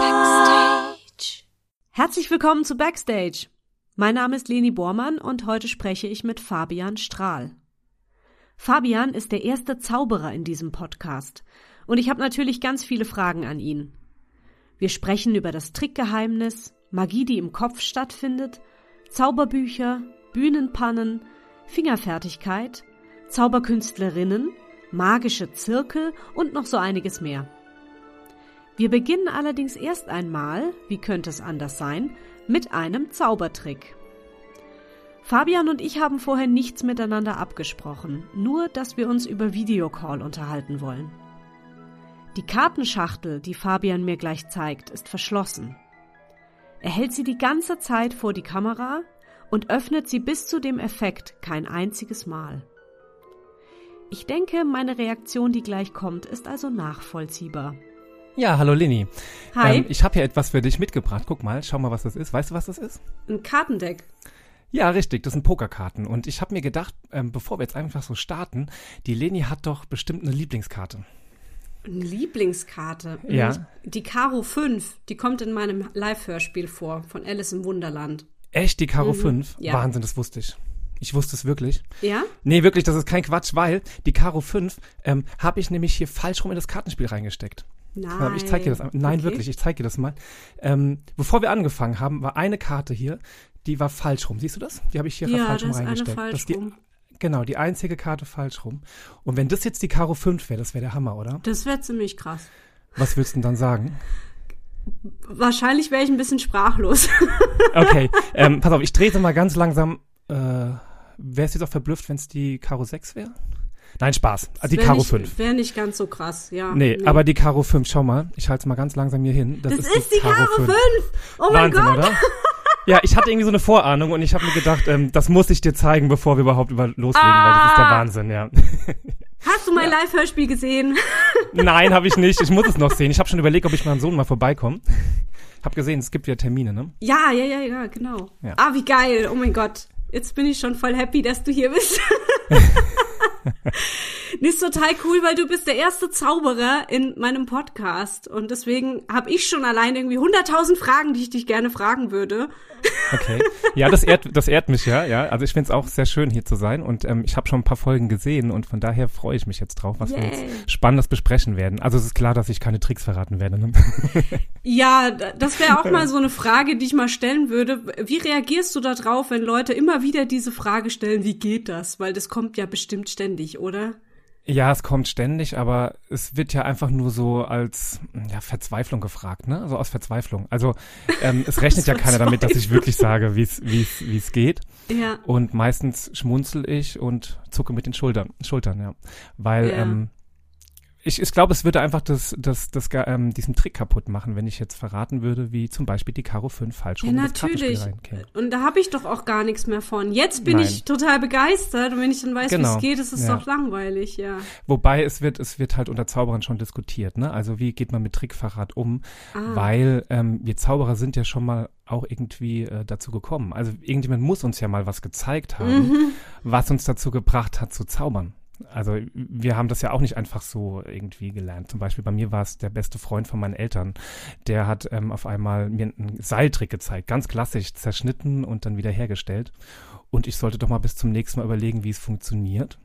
Backstage. Herzlich willkommen zu Backstage. Mein Name ist Leni Bormann und heute spreche ich mit Fabian Strahl. Fabian ist der erste Zauberer in diesem Podcast und ich habe natürlich ganz viele Fragen an ihn. Wir sprechen über das Trickgeheimnis, Magie, die im Kopf stattfindet, Zauberbücher, Bühnenpannen, Fingerfertigkeit, Zauberkünstlerinnen, magische Zirkel und noch so einiges mehr. Wir beginnen allerdings erst einmal, wie könnte es anders sein, mit einem Zaubertrick. Fabian und ich haben vorher nichts miteinander abgesprochen, nur dass wir uns über Videocall unterhalten wollen. Die Kartenschachtel, die Fabian mir gleich zeigt, ist verschlossen. Er hält sie die ganze Zeit vor die Kamera und öffnet sie bis zu dem Effekt kein einziges Mal. Ich denke, meine Reaktion, die gleich kommt, ist also nachvollziehbar. Ja, hallo Lini. Hi. Ähm, ich habe hier etwas für dich mitgebracht. Guck mal, schau mal, was das ist. Weißt du, was das ist? Ein Kartendeck. Ja, richtig, das sind Pokerkarten. Und ich habe mir gedacht, ähm, bevor wir jetzt einfach so starten, die Leni hat doch bestimmt eine Lieblingskarte. Eine Lieblingskarte. Ja. Die Karo 5, die kommt in meinem Live-Hörspiel vor, von Alice im Wunderland. Echt, die Karo 5? ja. Wahnsinn, das wusste ich. Ich wusste es wirklich. Ja? Nee, wirklich, das ist kein Quatsch, weil die Karo 5 ähm, habe ich nämlich hier falsch rum in das Kartenspiel reingesteckt. Nein. Ich zeig dir das. Nein, Okay. wirklich, ich zeig dir das mal. Ähm, bevor wir angefangen haben, war eine Karte hier, die war falsch rum. Siehst du das? Die habe ich hier Ja, falsch rum reingesteckt. falsch das ist die, rum. Genau, die einzige Karte falsch rum. Und wenn das jetzt die Karo 5 wäre, das wäre der Hammer, oder? Das wäre ziemlich krass. Was willst du denn dann sagen? Wahrscheinlich wäre ich ein bisschen sprachlos. Okay, ähm, pass auf, ich drehe mal ganz langsam. Äh, Wärst du jetzt auch verblüfft, wenn es die Karo 6 wäre? Nein, Spaß. Ah, die Wär Karo nicht, 5. Wäre nicht ganz so krass, ja. Nee, aber die Karo 5, schau mal, ich halte es mal ganz langsam hier hin. Das, Das ist die Karo 5! Oh mein Wahnsinn, Gott! oder? Ja, ich hatte irgendwie so eine Vorahnung und ich habe mir gedacht, ähm, das muss ich dir zeigen, bevor wir überhaupt über loslegen, weil das ist der Ah. Wahnsinn, ja. Hast du mein Live-Hörspiel gesehen? Nein, habe ich nicht. Ich muss es noch sehen. Ich habe schon überlegt, ob ich meinem Sohn mal vorbeikomme. Hab gesehen, es gibt ja Termine, ne? Ja, ja, ja, ja, genau. Ja. Ah, wie geil. Oh mein Gott. Jetzt bin ich schon voll happy, dass du hier bist. Das ist total cool, weil du bist der erste Zauberer in meinem Podcast. Und deswegen habe ich schon allein irgendwie 100.000 Fragen, die ich dich gerne fragen würde. Okay. Ja, das ehrt, das ehrt mich ja, ja. Also ich finde es auch sehr schön, hier zu sein und ähm, ich habe schon ein paar Folgen gesehen und von daher freue ich mich jetzt drauf, was wir Yay. jetzt Spannendes besprechen werden. Also es ist klar, dass ich keine Tricks verraten werde. Ne? Ja, das wäre auch mal so eine Frage, die ich mal stellen würde. Wie reagierst du da drauf, wenn Leute immer wieder diese Frage stellen, wie geht das? Weil das kommt ja bestimmt ständig, oder? Ja, es kommt ständig, aber es wird ja einfach nur so als ja, Verzweiflung gefragt, ne? Also aus Verzweiflung. Also ähm, es rechnet ja keiner damit, dass ich wirklich sage, wie es wie es wie es geht. Ja. Und meistens schmunzel ich und zucke mit den Schultern, Schultern, ja. Weil Ja. ähm, ich, ich glaube, es würde einfach das, das, das, ähm, diesen Trick kaputt machen, wenn ich jetzt verraten würde, wie zum Beispiel die Karo 5 falsch Ja, rum Kartenspiel natürlich. Und da habe ich doch auch gar nichts mehr von. Jetzt bin Nein. ich total begeistert und wenn ich dann weiß, wie Genau. es geht, ist es Ja. doch langweilig, ja. Wobei es wird, es wird halt unter Zauberern schon diskutiert, ne? Also wie geht man mit Trickverrat um? Ah. Weil ähm, wir Zauberer sind ja schon mal auch irgendwie äh, dazu gekommen. Also irgendjemand muss uns ja mal was gezeigt haben, Mhm. was uns dazu gebracht hat zu zaubern. Also wir haben das ja auch nicht einfach so irgendwie gelernt. Zum Beispiel bei mir war es der beste Freund von meinen Eltern. Der hat ähm, auf einmal mir einen Seiltrick gezeigt, ganz klassisch, zerschnitten und dann wieder hergestellt. Und ich sollte doch mal bis zum nächsten Mal überlegen, wie es funktioniert.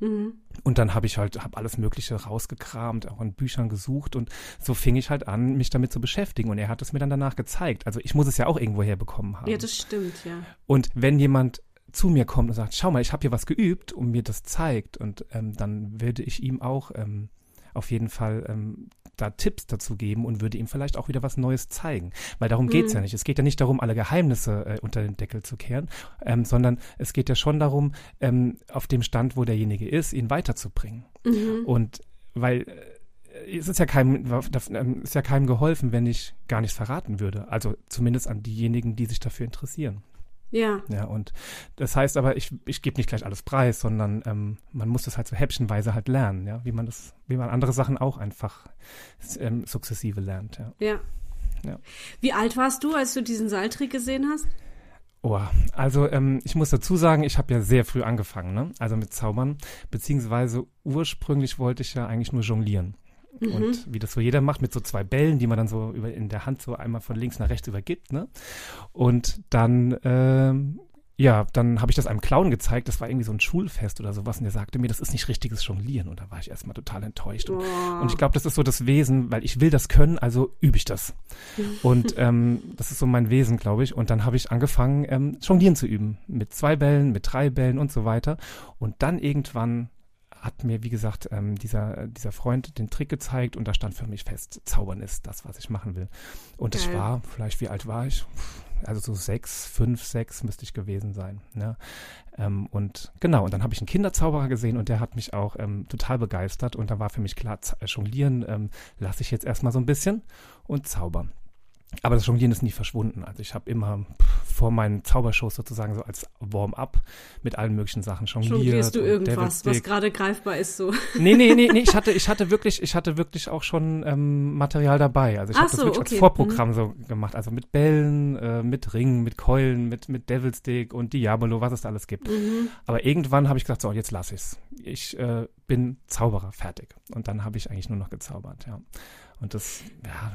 Mhm. Und dann habe ich halt hab alles Mögliche rausgekramt, auch in Büchern gesucht und so fing ich halt an, mich damit zu beschäftigen. Und er hat es mir dann danach gezeigt. Also ich muss es ja auch irgendwo herbekommen haben. Ja, das stimmt, ja. und wenn jemand zu mir kommt und sagt, schau mal, ich habe hier was geübt und mir das zeigt und ähm, dann würde ich ihm auch ähm, auf jeden Fall ähm, da Tipps dazu geben und würde ihm vielleicht auch wieder was Neues zeigen. Weil darum geht's ja nicht. Es geht ja nicht darum, alle Geheimnisse äh, unter den Deckel zu kehren, ähm, sondern es geht ja schon darum, ähm, auf dem Stand, wo derjenige ist, ihn weiterzubringen. Mhm. Und weil äh, es ist ja keinem, ähm, ist ja keinem geholfen, wenn ich gar nichts verraten würde. Also zumindest an diejenigen, die sich dafür interessieren. Ja. Ja, und das heißt aber, ich, ich gebe nicht gleich alles preis, sondern ähm, man muss das halt so häppchenweise halt lernen, ja, wie man das, wie man andere Sachen auch einfach ähm, sukzessive lernt, ja. Ja. Ja. Wie alt warst du, als du diesen Seiltrick gesehen hast? Oh, also ähm, ich muss dazu sagen, ich habe ja sehr früh angefangen, ne? Also mit Zaubern, beziehungsweise ursprünglich wollte ich ja eigentlich nur jonglieren. Mhm. Und wie das so jeder macht, mit so zwei Bällen, die man dann so über, in der Hand so einmal von links nach rechts übergibt, ne? Und dann ähm, ja, dann habe ich das einem Clown gezeigt. Das war irgendwie so ein Schulfest oder sowas. Und der sagte mir, das ist nicht richtiges Jonglieren. Und da war ich erstmal total enttäuscht. Und, oh. und ich glaube, das ist so das Wesen, weil ich will das können, also übe ich das. und ähm, das ist so mein Wesen, glaube ich. Und dann habe ich angefangen, ähm, Jonglieren zu üben. Mit zwei Bällen, mit drei Bällen und so weiter. Und dann irgendwann hat mir, wie gesagt, ähm, dieser, dieser Freund den Trick gezeigt und da stand für mich fest, Zaubern ist das, was ich machen will. Und Geil. das war, vielleicht wie alt war ich? also so sechs, fünf, sechs müsste ich gewesen sein. Ne? Ähm, und genau, und dann habe ich einen Kinderzauberer gesehen und der hat mich auch ähm, total begeistert und da war für mich klar, jonglieren ähm, lasse ich jetzt erstmal so ein bisschen und zaubern. Aber das Jonglieren ist nie verschwunden. Also ich habe immer vor meinen Zaubershows sozusagen so als Warm-up mit allen möglichen Sachen jongliert. Jonglierst du irgendwas, was gerade greifbar ist so? Nee, nee, nee, nee, ich hatte, ich hatte wirklich, ich hatte wirklich auch schon ähm, Material dabei. Also ich habe so, das wirklich okay. als Vorprogramm mhm. so gemacht. Also mit Bällen, äh, mit Ringen, mit Keulen, mit, mit Devilstick und Diabolo, was es da alles gibt. Mhm. Aber irgendwann habe ich gesagt, so, jetzt lass ich's. Ich äh, bin Zauberer, fertig. Und dann habe ich eigentlich nur noch gezaubert, ja. Und das, ja,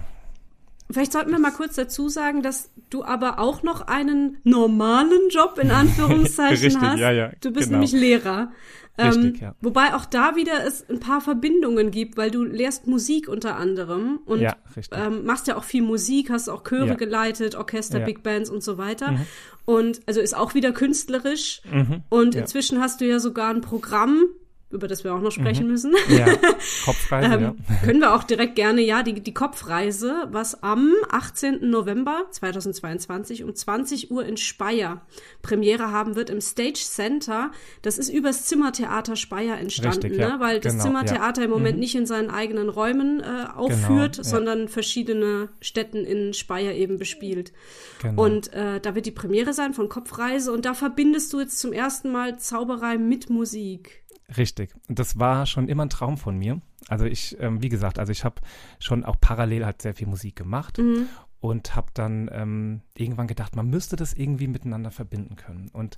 Vielleicht sollten wir mal kurz dazu sagen, dass du aber auch noch einen normalen Job in Anführungszeichen Richtig, hast. Ja, ja, du bist genau. nämlich Lehrer. Richtig, ähm, ja. Wobei auch da wieder es ein paar Verbindungen gibt, weil du lehrst Musik unter anderem und ja, ähm, machst ja auch viel Musik, hast auch Chöre ja. geleitet, Orchester, Big Bands und so weiter. Mhm. Und also ist auch wieder künstlerisch. Mhm. Und inzwischen hast du ja sogar ein Programm, über das wir auch noch sprechen mhm. müssen. Ja, Kopfreise, ähm, ja. Können wir auch direkt gerne, ja, die, die Kopfreise, was am 18. November 2022 um 20 Uhr in Speyer Premiere haben wird im Stage Center. Das ist übers Zimmertheater Speyer entstanden, Richtig, ja. ne? weil das genau, Zimmertheater ja. im Moment mhm. nicht in seinen eigenen Räumen äh, aufführt, genau, sondern verschiedene Städten in Speyer eben bespielt. Genau. Und äh, da wird die Premiere sein von Kopfreise und da verbindest du jetzt zum ersten Mal Zauberei mit Musik. Richtig. Das war schon immer ein Traum von mir. Also ich, ähm, wie gesagt, also ich habe schon auch parallel halt sehr viel Musik gemacht mhm. und habe dann ähm, irgendwann gedacht, man müsste das irgendwie miteinander verbinden können. Und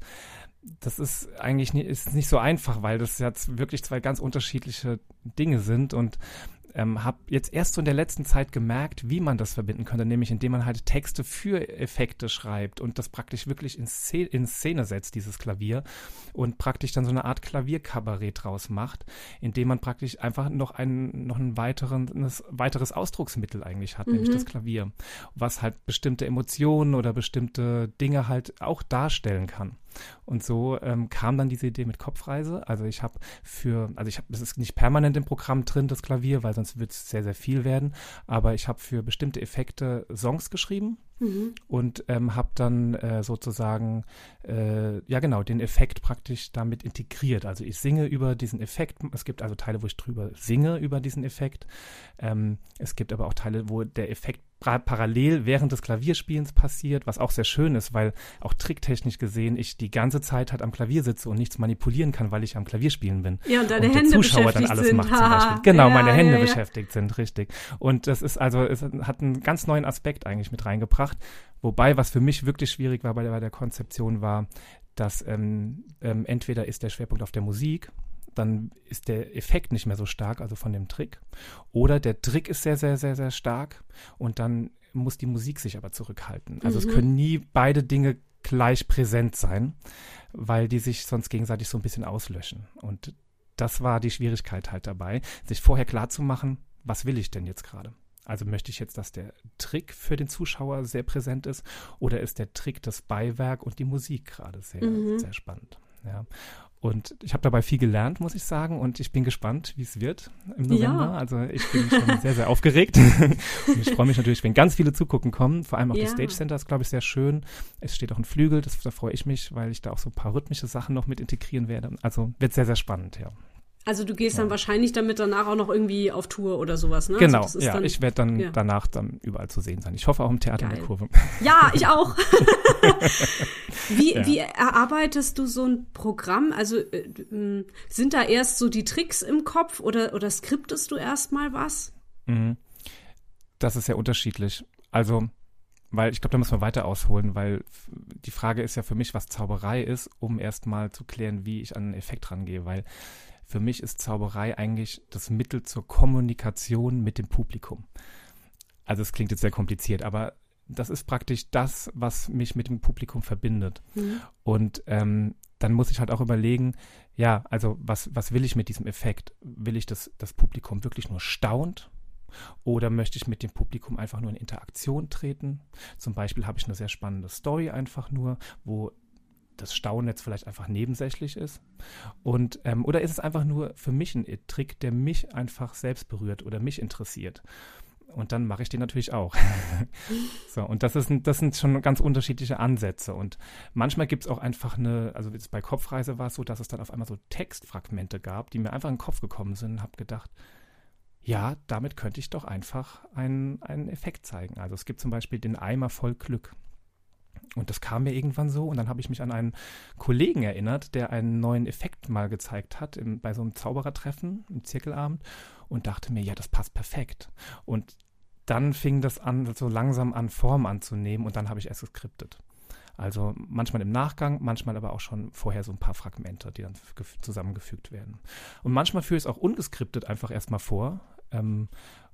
das ist eigentlich nie, ist nicht so einfach, weil das jetzt wirklich zwei ganz unterschiedliche Dinge sind und ähm, habe jetzt erst so in der letzten Zeit gemerkt, wie man das verbinden könnte, nämlich indem man halt Texte für Effekte schreibt und das praktisch wirklich in, Szene, in Szene setzt, dieses Klavier, und praktisch dann so eine Art Klavierkabarett draus macht, indem man praktisch einfach noch ein, noch ein weiteren, ein weiteres Ausdrucksmittel eigentlich hat, mhm. nämlich das Klavier, was halt bestimmte Emotionen oder bestimmte Dinge halt auch darstellen kann. Und so ähm, kam dann diese Idee mit Kopfreise. Also ich habe für, also ich habe, das ist nicht permanent im Programm drin, das Klavier, weil sonst wird es sehr, sehr viel werden. Aber ich habe für bestimmte Effekte Songs geschrieben mhm. und ähm, habe dann äh, sozusagen, äh, ja genau, den Effekt praktisch damit integriert. Also ich singe über diesen Effekt. Es gibt also Teile, wo ich drüber singe über diesen Effekt. Ähm, es gibt aber auch Teile, wo der Effekt parallel während des Klavierspielens passiert, was auch sehr schön ist, weil auch tricktechnisch gesehen ich die ganze Zeit halt am Klavier sitze und nichts manipulieren kann, weil ich am Klavierspielen bin. Ja, und deine und Hände der Zuschauer dann alles sind. macht zum Beispiel. Genau, ja, meine Hände ja, ja. beschäftigt sind, richtig. Und das ist also, es hat einen ganz neuen Aspekt eigentlich mit reingebracht. Wobei, was für mich wirklich schwierig war bei der, bei der Konzeption war, dass ähm, ähm, entweder ist der Schwerpunkt auf der Musik, dann ist der Effekt nicht mehr so stark, also von dem Trick. Oder der Trick ist sehr, sehr, sehr, sehr stark und dann muss die Musik sich aber zurückhalten. Also mhm. es können nie beide Dinge gleich präsent sein, weil die sich sonst gegenseitig so ein bisschen auslöschen. Und das war die Schwierigkeit halt dabei, sich vorher klar zu machen, was will ich denn jetzt gerade? Also möchte ich jetzt, dass der Trick für den Zuschauer sehr präsent ist oder ist der Trick das Beiwerk und die Musik gerade sehr, mhm. sehr spannend? Ja. Und ich habe dabei viel gelernt, muss ich sagen. Und ich bin gespannt, wie es wird im November. Ja. Also ich bin schon sehr, sehr aufgeregt. und ich freue mich natürlich, wenn ganz viele zugucken kommen. Vor allem auch ja. das Stage Center ist, glaube ich, sehr schön. Es steht auch ein Flügel, das, da freue ich mich, weil ich da auch so ein paar rhythmische Sachen noch mit integrieren werde. Also wird sehr, sehr spannend, ja. Also du gehst ja. dann wahrscheinlich damit danach auch noch irgendwie auf Tour oder sowas, ne? Genau, also ja, dann, ich werde dann ja. danach dann überall zu sehen sein. Ich hoffe auch im Theater Geil. in der Kurve. Ja, ich auch. wie, ja. wie erarbeitest du so ein Programm? Also äh, sind da erst so die Tricks im Kopf oder, oder skriptest du erst mal was? Mhm. Das ist ja unterschiedlich. Also weil ich glaube, da muss man weiter ausholen, weil die Frage ist ja für mich, was Zauberei ist, um erstmal zu klären, wie ich an einen Effekt rangehe, weil für mich ist Zauberei eigentlich das Mittel zur Kommunikation mit dem Publikum. Also es klingt jetzt sehr kompliziert, aber das ist praktisch das, was mich mit dem Publikum verbindet. Mhm. Und ähm, dann muss ich halt auch überlegen, ja, also was, was will ich mit diesem Effekt? Will ich, dass das Publikum wirklich nur staunt? Oder möchte ich mit dem Publikum einfach nur in Interaktion treten? Zum Beispiel habe ich eine sehr spannende Story einfach nur, wo das Staunen jetzt vielleicht einfach nebensächlich ist. Und, ähm, oder ist es einfach nur für mich ein Trick, der mich einfach selbst berührt oder mich interessiert? Und dann mache ich den natürlich auch. so, und das, ist, das sind schon ganz unterschiedliche Ansätze. Und manchmal gibt es auch einfach eine, also jetzt bei Kopfreise war es so, dass es dann auf einmal so Textfragmente gab, die mir einfach in den Kopf gekommen sind und habe gedacht, ja, damit könnte ich doch einfach einen, einen Effekt zeigen. Also es gibt zum Beispiel den Eimer voll Glück. Und das kam mir irgendwann so und dann habe ich mich an einen Kollegen erinnert, der einen neuen Effekt mal gezeigt hat im, bei so einem Zauberertreffen im Zirkelabend und dachte mir, ja, das passt perfekt. Und dann fing das an, so langsam an Form anzunehmen und dann habe ich erst geskriptet. Also manchmal im Nachgang, manchmal aber auch schon vorher so ein paar Fragmente, die dann zusammengefügt werden. Und manchmal führe ich es auch ungeskriptet einfach erstmal vor ähm,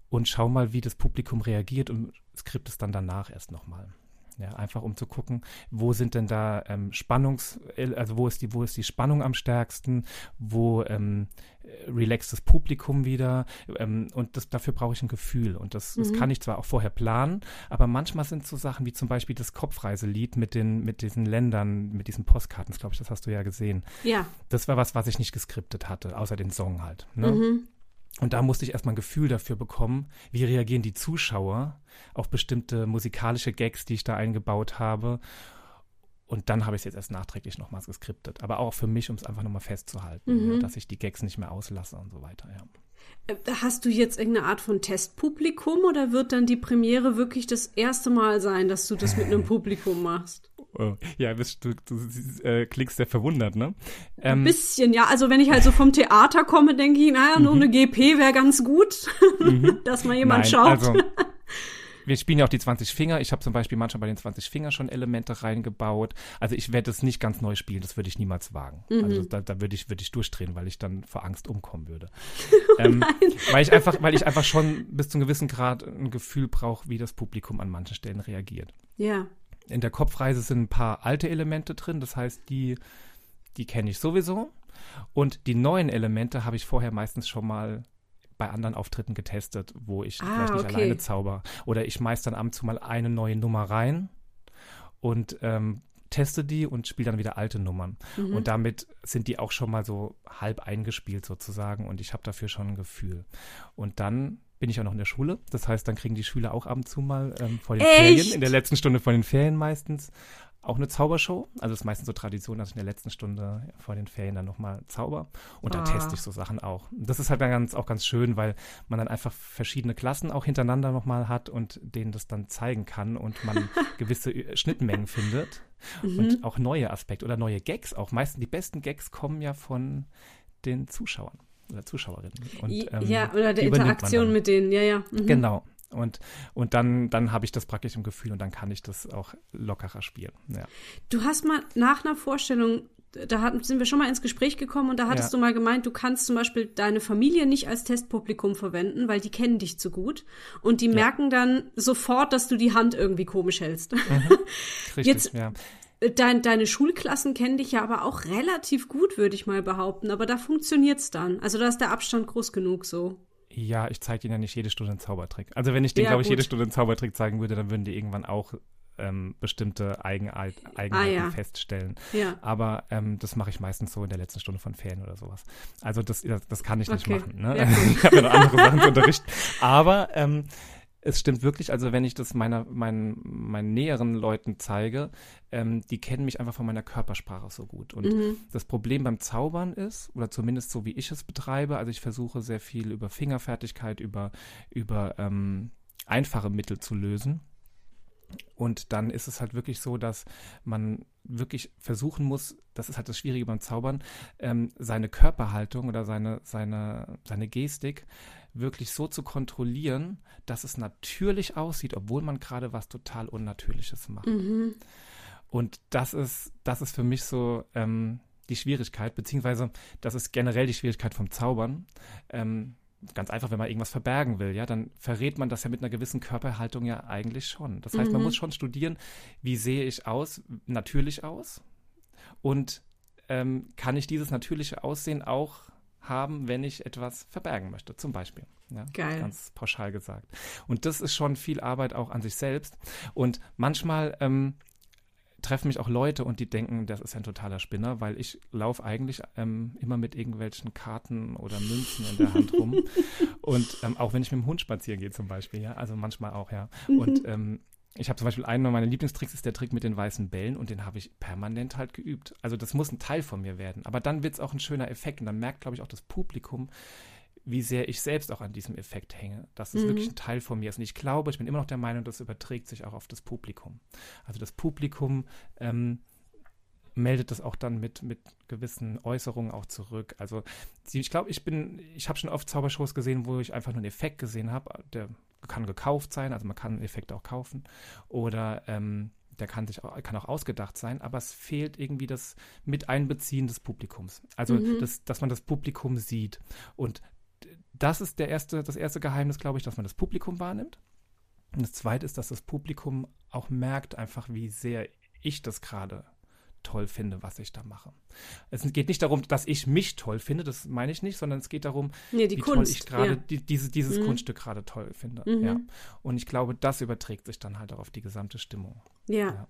und schau mal, wie das Publikum reagiert und skript es dann danach erst nochmal. Ja, einfach um zu gucken, wo sind denn da ähm, Spannungs, also wo ist die, wo ist die Spannung am stärksten, wo ähm, relaxt das Publikum wieder ähm, und das, dafür brauche ich ein Gefühl und das, mhm. das kann ich zwar auch vorher planen, aber manchmal sind so Sachen wie zum Beispiel das Kopfreiselied mit den, mit diesen Ländern, mit diesen Postkarten, glaube ich, das hast du ja gesehen. Ja. Das war was, was ich nicht geskriptet hatte, außer den Song halt. Ne? Mhm. Und da musste ich erstmal ein Gefühl dafür bekommen, wie reagieren die Zuschauer auf bestimmte musikalische Gags, die ich da eingebaut habe. Und dann habe ich es jetzt erst nachträglich nochmals geskriptet. Aber auch für mich, um es einfach nochmal festzuhalten, mhm. ja, dass ich die Gags nicht mehr auslasse und so weiter, ja. Äh, hast du jetzt irgendeine Art von Testpublikum oder wird dann die Premiere wirklich das erste Mal sein, dass du das mit einem Publikum machst? Oh, ja, du, du, du äh, klingst sehr verwundert, ne? Ähm, Ein bisschen, ja. Also wenn ich halt so vom Theater komme, denke ich, naja, nur mhm. eine GP wäre ganz gut, mhm. dass mal jemand Nein, schaut. Also, wir spielen ja auch die 20 Finger. Ich habe zum Beispiel manchmal bei den 20 Finger schon Elemente reingebaut. Also ich werde es nicht ganz neu spielen, das würde ich niemals wagen. Mhm. Also da, da würde ich, würd ich durchdrehen, weil ich dann vor Angst umkommen würde. Ähm, weil ich einfach, weil ich einfach schon bis zu einem gewissen Grad ein Gefühl brauche, wie das Publikum an manchen Stellen reagiert. Ja. In der Kopfreise sind ein paar alte Elemente drin, das heißt, die, die kenne ich sowieso. Und die neuen Elemente habe ich vorher meistens schon mal bei anderen Auftritten getestet, wo ich ah, vielleicht nicht okay. alleine zauber. Oder ich schmeiß dann ab und zu mal eine neue Nummer rein und ähm, teste die und spiele dann wieder alte Nummern. Mhm. Und damit sind die auch schon mal so halb eingespielt sozusagen und ich habe dafür schon ein Gefühl. Und dann bin ich auch noch in der Schule. Das heißt, dann kriegen die Schüler auch ab und zu mal ähm, vor den Echt? Ferien, in der letzten Stunde vor den Ferien meistens, auch eine Zaubershow. Also es ist meistens so Tradition, dass ich in der letzten Stunde vor den Ferien dann nochmal zauber. Und dann ah. teste ich so Sachen auch. Das ist halt dann ganz, auch ganz schön, weil man dann einfach verschiedene Klassen auch hintereinander nochmal hat und denen das dann zeigen kann und man gewisse Schnittmengen findet. Mhm. Und auch neue Aspekte oder neue Gags auch. Meistens die besten Gags kommen ja von den Zuschauern oder Zuschauerinnen. Und, ähm, ja, oder der Interaktion mit denen, ja, ja. Mhm. Genau. Und, und dann, dann habe ich das praktisch im Gefühl und dann kann ich das auch lockerer spielen. Ja. Du hast mal nach einer Vorstellung, da hatten, sind wir schon mal ins Gespräch gekommen und da hattest ja. du mal gemeint, du kannst zum Beispiel deine Familie nicht als Testpublikum verwenden, weil die kennen dich zu gut und die ja. merken dann sofort, dass du die Hand irgendwie komisch hältst. Mhm. Richtig, Jetzt, ja. Dein, deine Schulklassen kennen dich ja aber auch relativ gut, würde ich mal behaupten. Aber da funktioniert's dann. Also da ist der Abstand groß genug so. Ja, ich zeige ihnen ja nicht jede Stunde einen Zaubertrick. Also wenn ich denen, ja, glaube ich, jede Stunde einen Zaubertrick zeigen würde, dann würden die irgendwann auch ähm, bestimmte Eigenheit, Eigenheiten ah, ja. feststellen. Ja. Aber ähm, das mache ich meistens so in der letzten Stunde von Ferien oder sowas. Also das, das, das kann ich nicht okay. machen. Ne? ich habe ja noch andere Sachen zu unterrichten. Aber ähm, es stimmt wirklich, also wenn ich das meiner, meinen, meinen näheren Leuten zeige, ähm, die kennen mich einfach von meiner Körpersprache so gut. Und mhm. das Problem beim Zaubern ist, oder zumindest so wie ich es betreibe, also ich versuche sehr viel über Fingerfertigkeit, über, über ähm, einfache Mittel zu lösen. Und dann ist es halt wirklich so, dass man wirklich versuchen muss, das ist halt das Schwierige beim Zaubern, ähm, seine Körperhaltung oder seine, seine, seine Gestik wirklich so zu kontrollieren, dass es natürlich aussieht, obwohl man gerade was total Unnatürliches macht. Mhm. Und das ist, das ist für mich so ähm, die Schwierigkeit, beziehungsweise das ist generell die Schwierigkeit vom Zaubern. Ähm, ganz einfach, wenn man irgendwas verbergen will, ja, dann verrät man das ja mit einer gewissen Körperhaltung ja eigentlich schon. Das heißt, mhm. man muss schon studieren, wie sehe ich aus, natürlich aus und ähm, kann ich dieses natürliche Aussehen auch haben, wenn ich etwas verbergen möchte, zum Beispiel. Ja, Geil. Ganz pauschal gesagt. Und das ist schon viel Arbeit auch an sich selbst. Und manchmal ähm, treffen mich auch Leute und die denken, das ist ein totaler Spinner, weil ich laufe eigentlich ähm, immer mit irgendwelchen Karten oder Münzen in der Hand rum. und ähm, auch wenn ich mit dem Hund spazieren gehe zum Beispiel, ja, also manchmal auch, ja. Und ähm, ich habe zum Beispiel einen meiner Lieblingstricks ist der Trick mit den weißen Bällen und den habe ich permanent halt geübt. Also das muss ein Teil von mir werden. Aber dann wird es auch ein schöner Effekt und dann merkt, glaube ich, auch das Publikum, wie sehr ich selbst auch an diesem Effekt hänge, dass es mhm. wirklich ein Teil von mir ist. Und ich glaube, ich bin immer noch der Meinung, das überträgt sich auch auf das Publikum. Also das Publikum ähm, meldet das auch dann mit, mit gewissen Äußerungen auch zurück. Also ich glaube, ich bin, ich habe schon oft Zaubershows gesehen, wo ich einfach nur einen Effekt gesehen habe, der kann gekauft sein, also man kann einen Effekt auch kaufen. Oder ähm, der kann sich auch, kann auch ausgedacht sein, aber es fehlt irgendwie das Miteinbeziehen des Publikums. Also, mhm. das, dass man das Publikum sieht. Und das ist der erste, das erste Geheimnis, glaube ich, dass man das Publikum wahrnimmt. Und das zweite ist, dass das Publikum auch merkt einfach, wie sehr ich das gerade toll finde, was ich da mache. Es geht nicht darum, dass ich mich toll finde, das meine ich nicht, sondern es geht darum, nee, wie Kunst, toll ich gerade ja. die, diese, dieses mhm. Kunststück gerade toll finde. Mhm. Ja. Und ich glaube, das überträgt sich dann halt auch auf die gesamte Stimmung. ja. ja.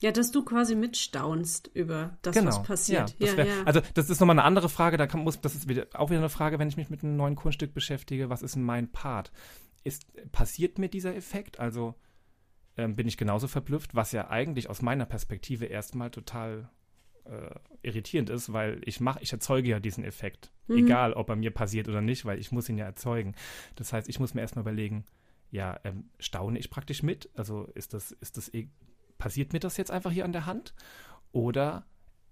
Ja, dass du quasi mitstaunst über das, genau. was passiert. Ja, ja, wär, ja, Also das ist nochmal eine andere Frage. Da kann, muss, das ist wieder, auch wieder eine Frage, wenn ich mich mit einem neuen Kunststück beschäftige. Was ist mein Part? Ist, passiert mir dieser Effekt? Also ähm, bin ich genauso verblüfft, was ja eigentlich aus meiner Perspektive erstmal total äh, irritierend ist, weil ich mache, ich erzeuge ja diesen Effekt. Mhm. Egal, ob er mir passiert oder nicht, weil ich muss ihn ja erzeugen. Das heißt, ich muss mir erstmal überlegen, ja, ähm, staune ich praktisch mit? Also ist das, ist das e passiert mir das jetzt einfach hier an der Hand? Oder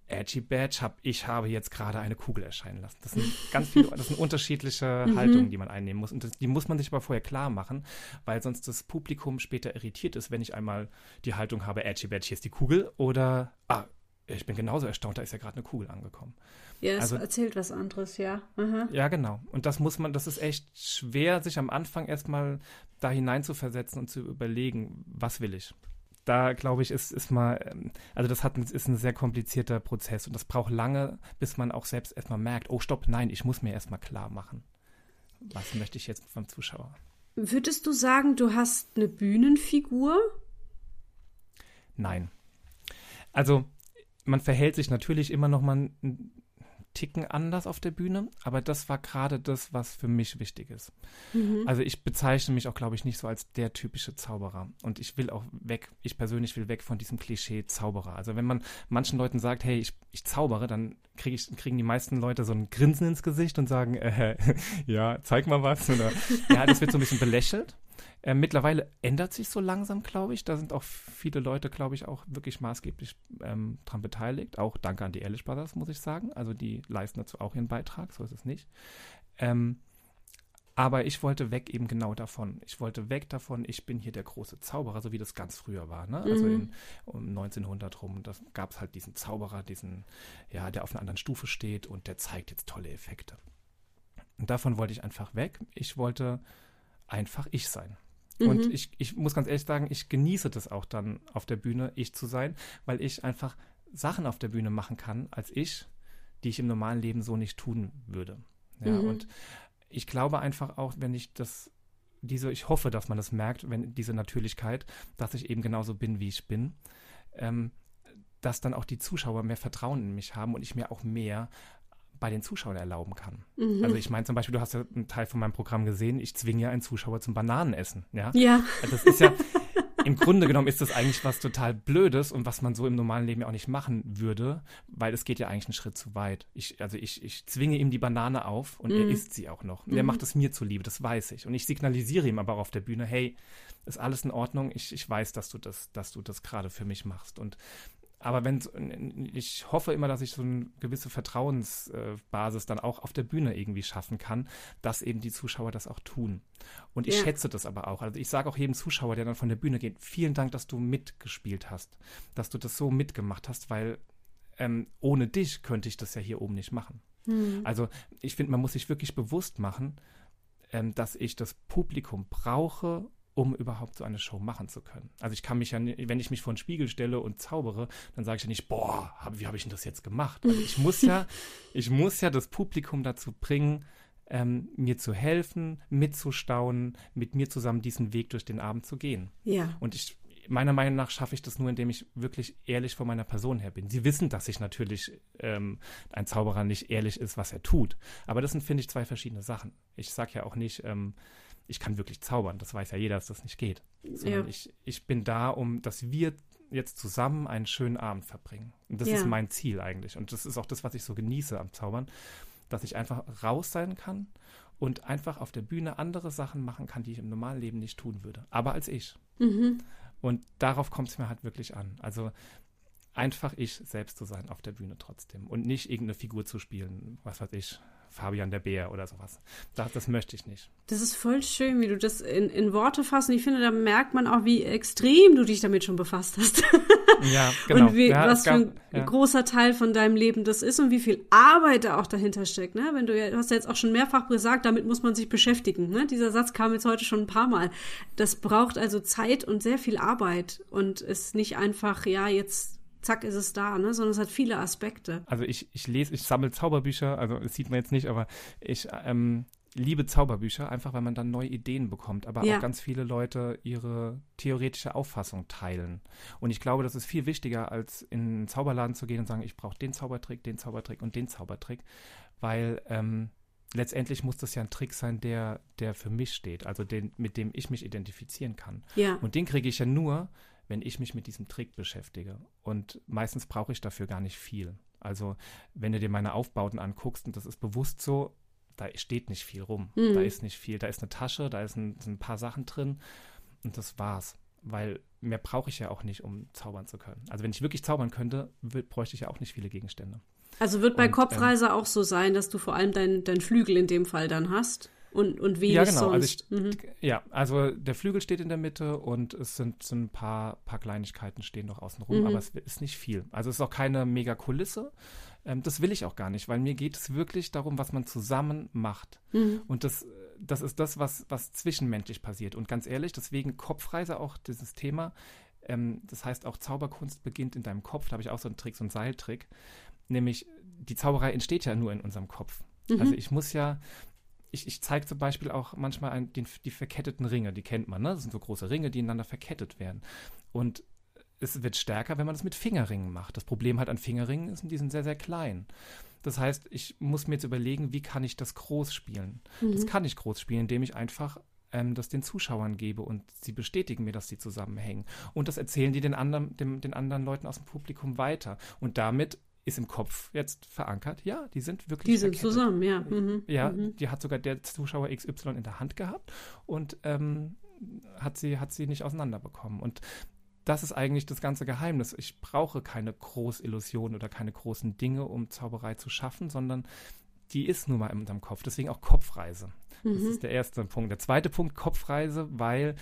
Edgy Badge, hab, ich habe jetzt gerade eine Kugel erscheinen lassen. Das sind ganz viele, das sind unterschiedliche mhm. Haltungen, die man einnehmen muss. Und das, die muss man sich aber vorher klar machen, weil sonst das Publikum später irritiert ist, wenn ich einmal die Haltung habe, Edgy Badge, hier ist die Kugel, oder, ah, ich bin genauso erstaunt, da ist ja gerade eine Kugel angekommen. Ja, es also, erzählt was anderes, ja. Aha. Ja, genau. Und das muss man, das ist echt schwer, sich am Anfang erstmal da hinein zu versetzen und zu überlegen, was will ich da glaube ich, ist, ist mal, ähm, also das hat, ist ein sehr komplizierter Prozess und das braucht lange, bis man auch selbst erstmal merkt, oh stopp, nein, ich muss mir erstmal klar machen, was möchte ich jetzt vom Zuschauer. Würdest du sagen, du hast eine Bühnenfigur? Nein. Also man verhält sich natürlich immer noch mal ein Ticken anders auf der Bühne, aber das war gerade das, was für mich wichtig ist. Mhm. Also ich bezeichne mich auch, glaube ich, nicht so als der typische Zauberer. Und ich will auch weg, ich persönlich will weg von diesem Klischee Zauberer. Also wenn man manchen Leuten sagt, hey, ich, ich zaubere, dann krieg ich, kriegen die meisten Leute so ein Grinsen ins Gesicht und sagen, äh, ja, zeig mal was. Oder ja, das wird so ein bisschen belächelt. Äh, mittlerweile ändert sich so langsam, glaube ich. Da sind auch viele Leute, glaube ich, auch wirklich maßgeblich ähm, dran beteiligt. Auch danke an die Ehrlich Brothers, muss ich sagen. Also die leisten dazu auch ihren Beitrag, so ist es nicht. Ähm, aber ich wollte weg eben genau davon. Ich wollte weg davon, ich bin hier der große Zauberer, so wie das ganz früher war. Ne? Also mhm. in, um 1900 rum, da gab es halt diesen Zauberer, diesen, ja, der auf einer anderen Stufe steht und der zeigt jetzt tolle Effekte. Und davon wollte ich einfach weg. Ich wollte einfach ich sein. Mhm. Und ich, ich muss ganz ehrlich sagen, ich genieße das auch dann auf der Bühne, ich zu sein, weil ich einfach Sachen auf der Bühne machen kann als ich, die ich im normalen Leben so nicht tun würde. Ja, mhm. und ich glaube einfach auch, wenn ich das, diese, ich hoffe, dass man das merkt, wenn diese Natürlichkeit, dass ich eben genauso bin, wie ich bin, ähm, dass dann auch die Zuschauer mehr Vertrauen in mich haben und ich mir auch mehr bei den Zuschauern erlauben kann. Mhm. Also ich meine zum Beispiel, du hast ja einen Teil von meinem Programm gesehen, ich zwinge ja einen Zuschauer zum Bananenessen. Ja. ja. Also das ist ja, im Grunde genommen ist das eigentlich was total Blödes und was man so im normalen Leben ja auch nicht machen würde, weil es geht ja eigentlich einen Schritt zu weit. Ich, also ich, ich zwinge ihm die Banane auf und mhm. er isst sie auch noch. Und mhm. er macht es mir zuliebe, das weiß ich. Und ich signalisiere ihm aber auch auf der Bühne, hey, ist alles in Ordnung, ich, ich weiß, dass du das, dass du das gerade für mich machst. Und aber wenn ich hoffe immer, dass ich so eine gewisse Vertrauensbasis dann auch auf der Bühne irgendwie schaffen kann, dass eben die Zuschauer das auch tun. Und ich ja. schätze das aber auch. Also ich sage auch jedem Zuschauer, der dann von der Bühne geht, vielen Dank, dass du mitgespielt hast, dass du das so mitgemacht hast, weil ähm, ohne dich könnte ich das ja hier oben nicht machen. Mhm. Also ich finde, man muss sich wirklich bewusst machen, ähm, dass ich das Publikum brauche, um überhaupt so eine Show machen zu können. Also ich kann mich ja, wenn ich mich vor den Spiegel stelle und zaubere, dann sage ich ja nicht, boah, wie habe ich denn das jetzt gemacht? Also ich muss ja, ich muss ja das Publikum dazu bringen, ähm, mir zu helfen, mitzustaunen, mit mir zusammen diesen Weg durch den Abend zu gehen. Ja. Und ich, meiner Meinung nach schaffe ich das nur, indem ich wirklich ehrlich von meiner Person her bin. Sie wissen, dass ich natürlich ähm, ein Zauberer nicht ehrlich ist, was er tut. Aber das sind, finde ich, zwei verschiedene Sachen. Ich sage ja auch nicht, ähm, ich kann wirklich zaubern. Das weiß ja jeder, dass das nicht geht. Sondern ja. ich, ich bin da, um, dass wir jetzt zusammen einen schönen Abend verbringen. Und das ja. ist mein Ziel eigentlich. Und das ist auch das, was ich so genieße am Zaubern, dass ich einfach raus sein kann und einfach auf der Bühne andere Sachen machen kann, die ich im normalen Leben nicht tun würde. Aber als ich. Mhm. Und darauf kommt es mir halt wirklich an. Also einfach ich selbst zu sein auf der Bühne trotzdem und nicht irgendeine Figur zu spielen, was weiß ich, Fabian der Bär oder sowas. Das, das möchte ich nicht. Das ist voll schön, wie du das in, in Worte fasst. Und ich finde, da merkt man auch, wie extrem du dich damit schon befasst hast. Ja, genau. Und wie, ja, was gab, für ein ja. großer Teil von deinem Leben das ist und wie viel Arbeit da auch dahinter steckt. Ne? Wenn du, du hast ja jetzt auch schon mehrfach gesagt, damit muss man sich beschäftigen. Ne? Dieser Satz kam jetzt heute schon ein paar Mal. Das braucht also Zeit und sehr viel Arbeit und ist nicht einfach, ja, jetzt zack ist es da, ne? sondern es hat viele Aspekte. Also ich, ich lese, ich sammle Zauberbücher, also das sieht man jetzt nicht, aber ich ähm, liebe Zauberbücher, einfach weil man dann neue Ideen bekommt, aber ja. auch ganz viele Leute ihre theoretische Auffassung teilen. Und ich glaube, das ist viel wichtiger, als in einen Zauberladen zu gehen und sagen, ich brauche den Zaubertrick, den Zaubertrick und den Zaubertrick, weil ähm, letztendlich muss das ja ein Trick sein, der, der für mich steht, also den, mit dem ich mich identifizieren kann. Ja. Und den kriege ich ja nur, wenn ich mich mit diesem Trick beschäftige. Und meistens brauche ich dafür gar nicht viel. Also, wenn du dir meine Aufbauten anguckst, und das ist bewusst so, da steht nicht viel rum. Mhm. Da ist nicht viel. Da ist eine Tasche, da ist ein, sind ein paar Sachen drin und das war's. Weil mehr brauche ich ja auch nicht, um zaubern zu können. Also, wenn ich wirklich zaubern könnte, bräuchte ich ja auch nicht viele Gegenstände. Also wird bei und, Kopfreise ähm, auch so sein, dass du vor allem deinen dein Flügel in dem Fall dann hast? Und, und wenig ja, genau. Also ich, mhm. Ja, also der Flügel steht in der Mitte und es sind, sind ein paar, paar Kleinigkeiten stehen noch außen rum, mhm. aber es ist nicht viel. Also es ist auch keine mega Kulisse. Ähm, das will ich auch gar nicht, weil mir geht es wirklich darum, was man zusammen macht. Mhm. Und das, das ist das, was, was zwischenmenschlich passiert. Und ganz ehrlich, deswegen Kopfreise auch dieses Thema. Ähm, das heißt auch Zauberkunst beginnt in deinem Kopf. Da habe ich auch so einen Trick, so einen Seiltrick. Nämlich, die Zauberei entsteht ja nur in unserem Kopf. Mhm. Also ich muss ja, ich, ich zeige zum Beispiel auch manchmal ein, den, die verketteten Ringe, die kennt man, ne? Das sind so große Ringe, die ineinander verkettet werden. Und es wird stärker, wenn man das mit Fingerringen macht. Das Problem halt an Fingerringen ist, die sind sehr, sehr klein. Das heißt, ich muss mir jetzt überlegen, wie kann ich das groß spielen? Mhm. Das kann ich groß spielen, indem ich einfach ähm, das den Zuschauern gebe und sie bestätigen mir, dass sie zusammenhängen. Und das erzählen die den anderen, dem, den anderen Leuten aus dem Publikum weiter. Und damit ist im Kopf jetzt verankert. Ja, die sind wirklich. Die sind verkettet. zusammen, ja. Mhm. Ja, mhm. die hat sogar der Zuschauer XY in der Hand gehabt und ähm, hat sie hat sie nicht auseinanderbekommen. Und das ist eigentlich das ganze Geheimnis. Ich brauche keine Großillusion oder keine großen Dinge, um Zauberei zu schaffen, sondern die ist nun mal in unserem Kopf. Deswegen auch Kopfreise. Mhm. Das ist der erste Punkt. Der zweite Punkt, Kopfreise, weil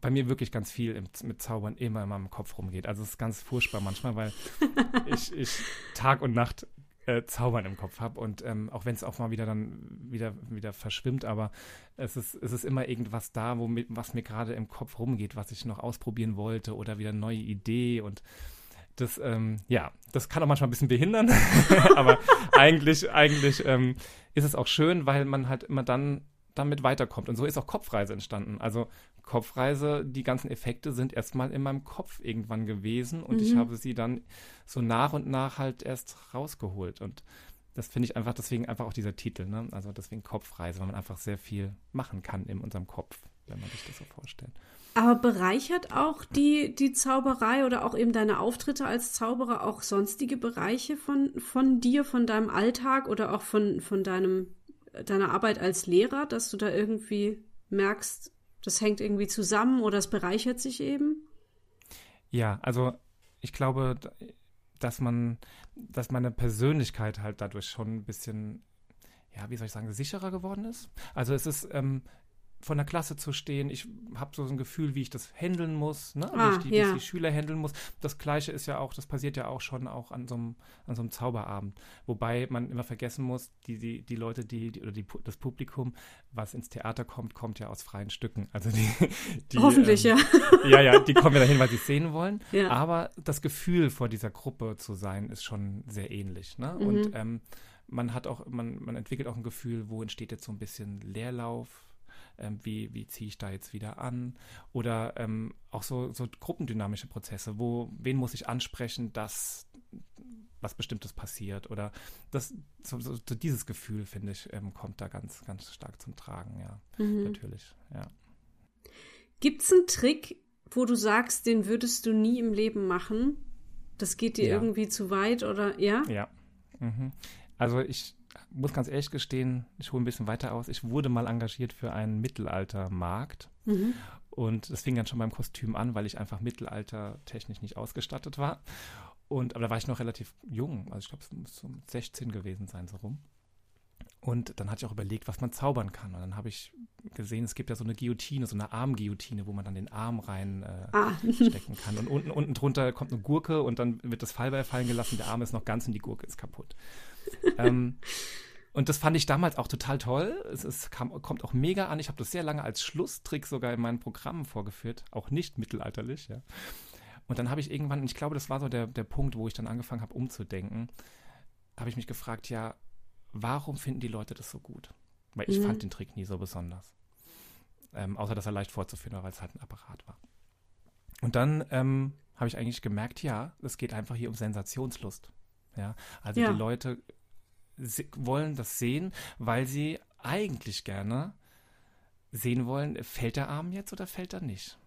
bei mir wirklich ganz viel im, mit Zaubern immer in meinem Kopf rumgeht. Also es ist ganz furchtbar manchmal, weil ich, ich Tag und Nacht äh, Zaubern im Kopf habe und ähm, auch wenn es auch mal wieder dann wieder wieder verschwimmt, aber es ist es ist immer irgendwas da, womit was mir gerade im Kopf rumgeht, was ich noch ausprobieren wollte oder wieder eine neue Idee und das ähm, ja, das kann auch manchmal ein bisschen behindern, aber eigentlich eigentlich ähm, ist es auch schön, weil man halt immer dann damit weiterkommt. Und so ist auch Kopfreise entstanden. Also Kopfreise, die ganzen Effekte sind erstmal in meinem Kopf irgendwann gewesen und mhm. ich habe sie dann so nach und nach halt erst rausgeholt. Und das finde ich einfach, deswegen einfach auch dieser Titel, ne? Also deswegen Kopfreise, weil man einfach sehr viel machen kann in unserem Kopf, wenn man sich das so vorstellt. Aber bereichert auch die, die Zauberei oder auch eben deine Auftritte als Zauberer auch sonstige Bereiche von, von dir, von deinem Alltag oder auch von, von deinem, deiner Arbeit als Lehrer, dass du da irgendwie merkst, das hängt irgendwie zusammen oder es bereichert sich eben? Ja, also ich glaube, dass man, dass meine Persönlichkeit halt dadurch schon ein bisschen, ja, wie soll ich sagen, sicherer geworden ist. Also es ist, ähm, von der Klasse zu stehen. Ich habe so ein Gefühl, wie ich das handeln muss, ne? Ah, wie, ich die, ja. wie, ich die, Schüler handeln muss. Das Gleiche ist ja auch, das passiert ja auch schon auch an so einem, an so einem Zauberabend. Wobei man immer vergessen muss, die, die, die Leute, die, die oder die, das Publikum, was ins Theater kommt, kommt ja aus freien Stücken. Also die, die Hoffentlich, ähm, ja. Ja, ja, die kommen ja dahin, weil sie es sehen wollen. Ja. Aber das Gefühl, vor dieser Gruppe zu sein, ist schon sehr ähnlich. Ne? Mhm. Und ähm, man hat auch, man, man entwickelt auch ein Gefühl, wo entsteht jetzt so ein bisschen Leerlauf ähm, wie, wie ziehe ich da jetzt wieder an? Oder ähm, auch so, so gruppendynamische Prozesse, wo, wen muss ich ansprechen, dass was Bestimmtes passiert oder das, so, so, so dieses Gefühl, finde ich, ähm, kommt da ganz, ganz stark zum Tragen, ja, mhm. natürlich, ja. Gibt es einen Trick, wo du sagst, den würdest du nie im Leben machen? Das geht dir ja. irgendwie zu weit oder ja? Ja. Mhm. Also ich muss ganz ehrlich gestehen, ich hole ein bisschen weiter aus. Ich wurde mal engagiert für einen Mittelaltermarkt. Mhm. Und das fing dann schon beim Kostüm an, weil ich einfach mittelaltertechnisch nicht ausgestattet war. Und, aber da war ich noch relativ jung. Also ich glaube, es muss so 16 gewesen sein, so rum. Und dann hatte ich auch überlegt, was man zaubern kann. Und dann habe ich gesehen, es gibt ja so eine Guillotine, so eine Armguillotine, wo man dann den Arm rein äh, ah. stecken kann. Und unten, unten drunter kommt eine Gurke und dann wird das Fallbeil fallen gelassen, der Arm ist noch ganz und die Gurke ist kaputt ähm, und das fand ich damals auch total toll. Es, es kam, kommt auch mega an. Ich habe das sehr lange als Schlusstrick sogar in meinen Programmen vorgeführt, auch nicht mittelalterlich, ja. Und dann habe ich irgendwann, und ich glaube, das war so der, der Punkt, wo ich dann angefangen habe, umzudenken, habe ich mich gefragt, ja, warum finden die Leute das so gut? Weil ich mhm. fand den Trick nie so besonders. Ähm, außer, dass er leicht vorzuführen war, weil es halt ein Apparat war. Und dann ähm, habe ich eigentlich gemerkt, ja, es geht einfach hier um Sensationslust. Ja, also ja. die Leute wollen das sehen, weil sie eigentlich gerne sehen wollen, fällt der Arm jetzt oder fällt er nicht.